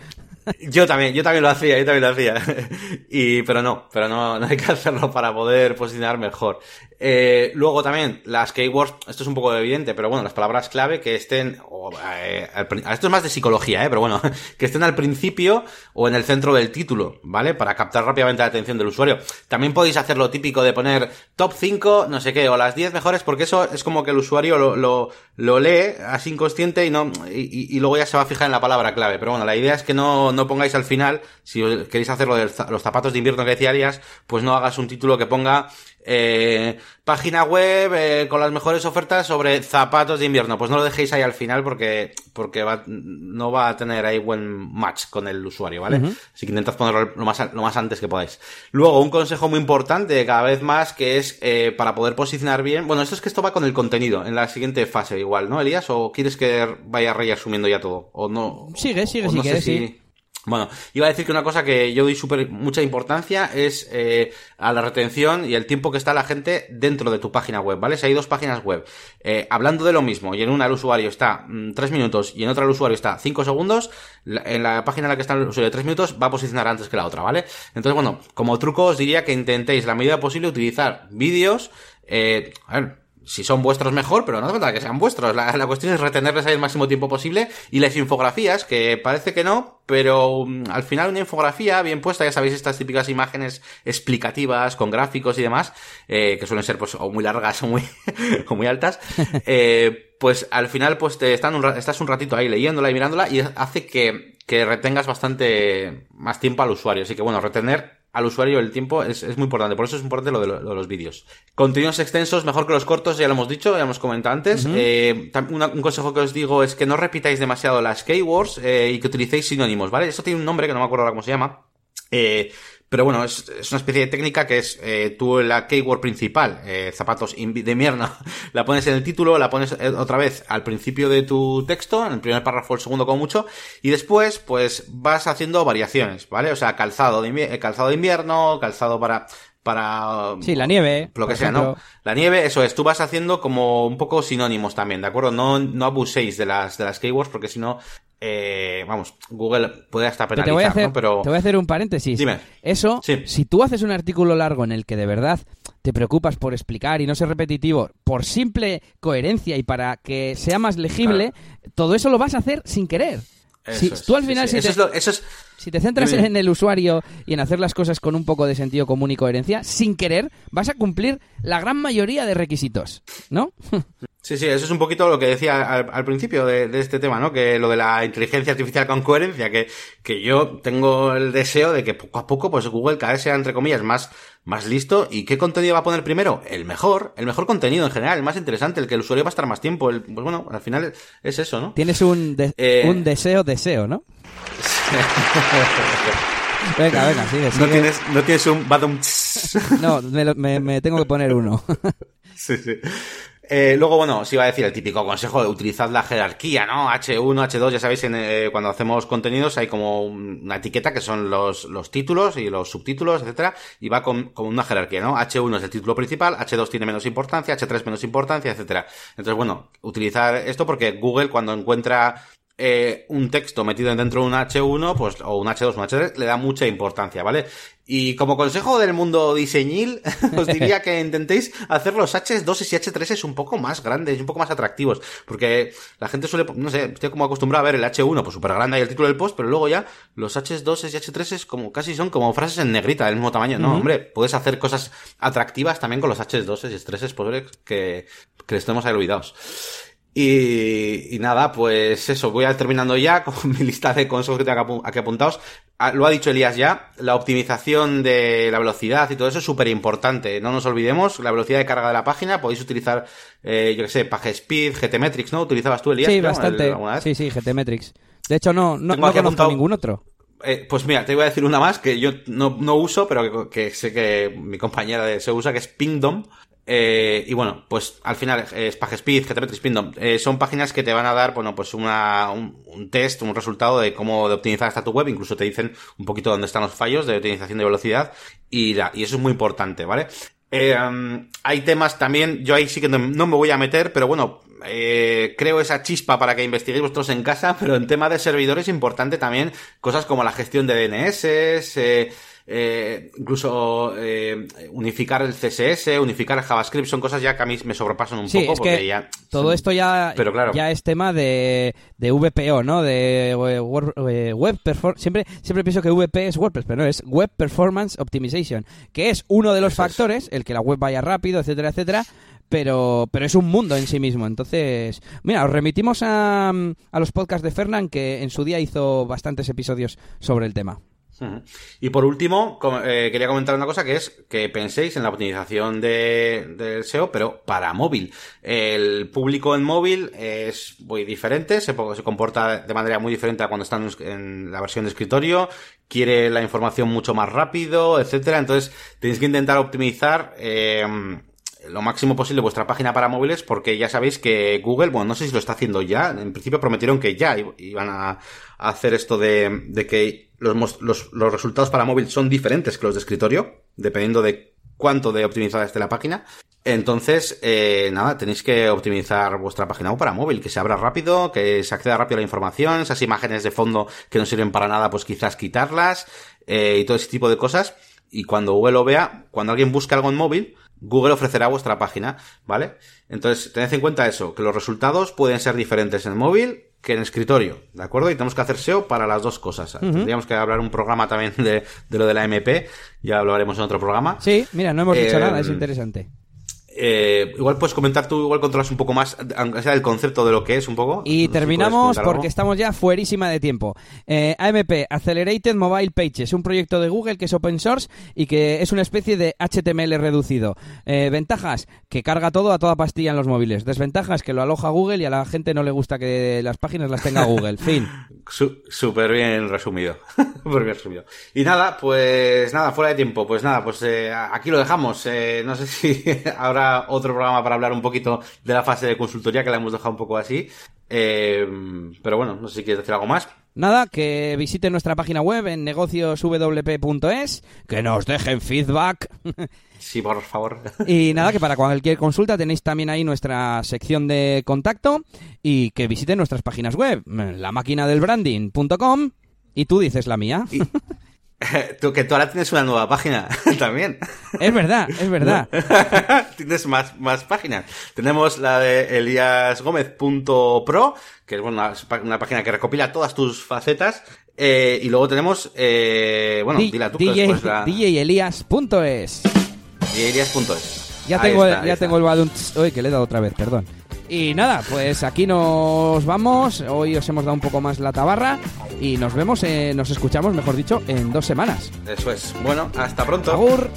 Yo también, yo también lo hacía, yo también lo hacía. [laughs] y, pero no, pero no, no hay que hacerlo para poder posicionar mejor. Eh, luego también, las keywords, esto es un poco evidente, pero bueno, las palabras clave que estén, o, eh, esto es más de psicología, eh, pero bueno, [laughs] que estén al principio o en el centro del título, ¿vale? Para captar rápidamente la atención del usuario. También podéis hacer lo típico de poner top 5, no sé qué, o las 10 mejores, porque eso es como que el usuario lo, lo, lo lee así inconsciente y no, y, y- luego ya se va a fijar en la palabra clave. Pero bueno, la idea es que no, no pongáis al final, si queréis hacer lo de los zapatos de invierno que decía Arias, pues no hagas un título que ponga, eh, página web eh, con las mejores ofertas sobre zapatos de invierno. Pues no lo dejéis ahí al final porque, porque va, no va a tener ahí buen match con el usuario, ¿vale? Así que intentad ponerlo lo más, lo más antes que podáis. Luego, un consejo muy importante cada vez más que es eh, para poder posicionar bien. Bueno, esto es que esto va con el contenido en la siguiente fase igual, ¿no, Elías? ¿O quieres que vaya reasumiendo ya todo? ¿O no? Sigue, sigue, o sigue, sé si- sí. Bueno, iba a decir que una cosa que yo doy súper mucha importancia es eh, a la retención y el tiempo que está la gente dentro de tu página web, ¿vale? Si hay dos páginas web eh, hablando de lo mismo y en una el usuario está mm, tres minutos y en otra el usuario está cinco segundos, la- en la página en la que está el usuario de tres minutos va a posicionar antes que la otra, ¿vale? Entonces, bueno, como truco os diría que intentéis la medida posible utilizar vídeos, eh, a ver, si son vuestros mejor, pero no hace falta que sean vuestros. La, la cuestión es retenerles ahí el máximo tiempo posible. Y las infografías, que parece que no, pero mm, al final una infografía bien puesta, ya sabéis, estas típicas imágenes explicativas con gráficos y demás, eh, que suelen ser pues o muy largas o muy, [laughs] o muy altas, [laughs] eh, pues al final pues te están un, estás un ratito ahí leyéndola y mirándola y hace que, que retengas bastante más tiempo al usuario. Así que bueno, retener al usuario el tiempo es, muy importante. Por eso es importante lo de, los vídeos. Contenidos extensos, mejor que los cortos, ya lo hemos dicho, ya lo hemos comentado antes. Eh, un consejo que os digo es que no repitáis demasiado las keywords eh, y que utilicéis sinónimos, ¿vale? Esto tiene un nombre que no me acuerdo ahora cómo se llama. Eh, pero bueno, es, una especie de técnica que es eh, tú la keyword principal, eh, zapatos de invierno, [laughs] la pones en el título, la pones eh, otra vez al principio de tu texto, en el primer párrafo, el segundo como mucho, y después pues vas haciendo variaciones, ¿vale? O sea, calzado de, calzado de invierno, calzado para para sí la nieve lo que sea no la nieve eso es tú vas haciendo como un poco sinónimos también de acuerdo no no abuséis de las de las keywords porque si no eh, vamos, Google puede hasta penalizar, te voy a hacer, ¿no? Pero... Te voy a hacer un paréntesis. Dime. Eso, si tú haces un artículo largo en el que de verdad te preocupas por explicar y no ser repetitivo, por simple coherencia y para que sea más legible, todo eso lo vas a hacer sin querer. si, tú al final, si, te, si te centras en el usuario y en hacer las cosas con un poco de sentido común y coherencia, sin querer, vas a cumplir la gran mayoría de requisitos, ¿no? Sí, sí, eso es un poquito lo que decía al, principio de, este tema, ¿no? Que lo de la inteligencia artificial con coherencia, que, que yo tengo el deseo de que poco a poco, pues Google cada vez sea, entre comillas, más, más listo. ¿Y qué contenido va a poner primero? El mejor, el mejor contenido en general, el más interesante, el que el usuario va a estar más tiempo. El, pues bueno, al final es eso, ¿no? Tienes un, eh, un deseo, deseo, ¿no? [laughs] venga, venga, sigue, sigue. No tienes, no tienes un no, me, me tengo que poner uno. [laughs] sí, sí. Eh, luego, bueno, os iba a decir el típico consejo de utilizar la jerarquía, ¿no? H1, H2, ya sabéis, eh, cuando hacemos contenidos hay como una etiqueta que son los, los títulos y los subtítulos, etcétera, y va con, con, una jerarquía, ¿no? H1 es el título principal, H2 tiene menos importancia, H3 menos importancia, etcétera. Entonces, bueno, utilizar esto porque Google cuando encuentra eh, un texto metido dentro de un H1, pues, o un H2, un H3, le da mucha importancia, ¿vale? Y como consejo del mundo diseñil, [laughs] os diría que intentéis hacer los H2 y H3 un poco más grandes, un poco más atractivos, porque la gente suele, no sé, estoy como acostumbrado a ver el H1, pues súper grande y el título del post, pero luego ya los H2 y H3 como casi son como frases en negrita del mismo tamaño, ¿no? Hombre, puedes hacer cosas atractivas también con los H2 y H3, pues que, que estemos ahí olvidados. Y, nada, pues eso, voy a terminando ya con [laughs] mi lista de consejos que tengo aquí apuntados. Ah, lo ha dicho Elías ya, la optimización de la velocidad y todo eso es súper importante. No nos olvidemos, la velocidad de carga de la página, podéis utilizar, eh, yo que sé, PageSpeed, GTmetrix, ¿no? ¿Utilizabas tú, Elías? Sí, bastante. Sí, sí, GTmetrix. De hecho, no, no, no conozco ningún otro. Eh, pues mira, te voy a decir una más que yo no, no uso, pero que, sé que mi compañera se usa, que es Pingdom. Eh, y bueno, pues al final es PageSpeed, GTP Spindom, eh, son páginas que te van a dar, bueno, pues una, un, test, un resultado de cómo de optimizar hasta tu web, incluso te dicen un poquito dónde están los fallos de optimización de velocidad y, y eso es muy importante, ¿vale? Eh, hay temas también, yo ahí sí que no, me voy a meter, pero bueno, eh, creo esa chispa para que investiguéis vosotros en casa, [laughs] pero en tema de servidores es importante también cosas como la gestión de DNS, eh, eh, incluso eh, unificar el CSS, unificar el JavaScript, son cosas ya que a mí me sobrepasan un poco. porque ya, todo esto ya, ya es tema de, de VPO, ¿no? De eh, Web Performance. Siempre, siempre pienso que VP es WordPress, pero no, es Web Performance Optimization, que es uno de los factores, el que la web vaya rápido, etcétera, etcétera pero, pero es un mundo en sí mismo. Entonces, mira, os remitimos a, a los podcasts de Fernand, que en su día hizo bastantes episodios sobre el tema. Y por último, eh, quería comentar una cosa que es que penséis en la optimización del de SEO, pero para móvil. El público en móvil es muy diferente, se, comporta de manera muy diferente a cuando están en la versión de escritorio, quiere la información mucho más rápido, etcétera. Entonces, tenéis que intentar optimizar eh, lo máximo posible vuestra página para móviles porque ya sabéis que Google, bueno, no sé si lo está haciendo ya, en principio prometieron que ya iban a, hacer esto de, de que los, los, los, resultados para móvil son diferentes que los de escritorio, dependiendo de cuánto de optimizada esté la página. Entonces, eh, nada, tenéis que optimizar vuestra página para móvil, que se abra rápido, que se acceda rápido a la información, esas imágenes de fondo que no sirven para nada, pues quizás quitarlas, eh, y todo ese tipo de cosas. Y cuando Google lo vea, cuando alguien busque algo en móvil, Google ofrecerá vuestra página, ¿vale? Entonces, tened en cuenta eso, que los resultados pueden ser diferentes en móvil que en escritorio, ¿de acuerdo? Y tenemos que hacer SEO para las dos cosas. Tendríamos que hablar un programa también de, lo de la MP, ya hablaremos en otro programa. Sí, mira, no hemos dicho nada, es interesante. Eh, igual puedes comentar tú, igual controlas un poco más, aunque sea el concepto de lo que es un poco. Y No sé si terminamos porque estamos ya fuerísima de tiempo. Eh, AMP, Accelerated Mobile Pages, un proyecto de Google que es open source y que es una especie de HTML reducido. Eh, ventajas, que carga todo a toda pastilla en los móviles. Desventajas, que lo aloja Google y a la gente no le gusta que las páginas las tenga Google. [laughs] Fin. Súper bien resumido. [laughs] Súper bien resumido. Y nada, pues nada, fuera de tiempo. Pues nada, pues aquí lo dejamos. No sé si [laughs] habrá otro programa para hablar un poquito de la fase de consultoría que la hemos dejado un poco así. Eh, pero bueno, no sé si quieres decir algo más. Nada, que visiten nuestra página web en negocioswp.es, que nos dejen feedback. [laughs] Sí, por favor. Y nada, que para cualquier consulta tenéis también ahí nuestra sección de contacto y que visiten nuestras páginas web, la máquina del branding.com y tú dices la mía. Y- [laughs] tú, que tú ahora tienes una nueva página [laughs] también. Es verdad, es verdad. [laughs] Tienes más, más páginas. Tenemos la de eliasgomez.pro, que es bueno, una, una página que recopila todas tus facetas. Eh, y luego tenemos, eh, bueno, Di- dila tú, que DJ, después la... DJelias.es. elias.es. Ya Ahí tengo, está, ya está. tengo el balón. Uy, que le he dado otra vez, perdón. Y nada, pues aquí nos vamos. Hoy os hemos dado un poco más la tabarra y nos vemos, eh, nos escuchamos, mejor dicho, en dos semanas. Eso es. Bueno, hasta pronto. Agur.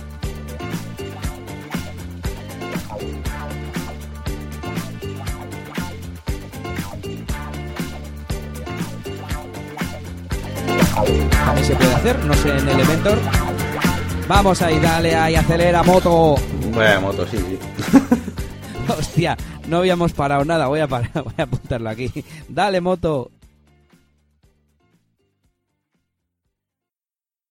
Ahí se puede hacer, no sé, en Elementor. Vamos ahí, dale ahí, acelera, moto. Buena moto, sí, sí. [laughs] Hostia, no habíamos parado nada, voy a parar, [laughs] voy a apuntarlo aquí. Dale, moto.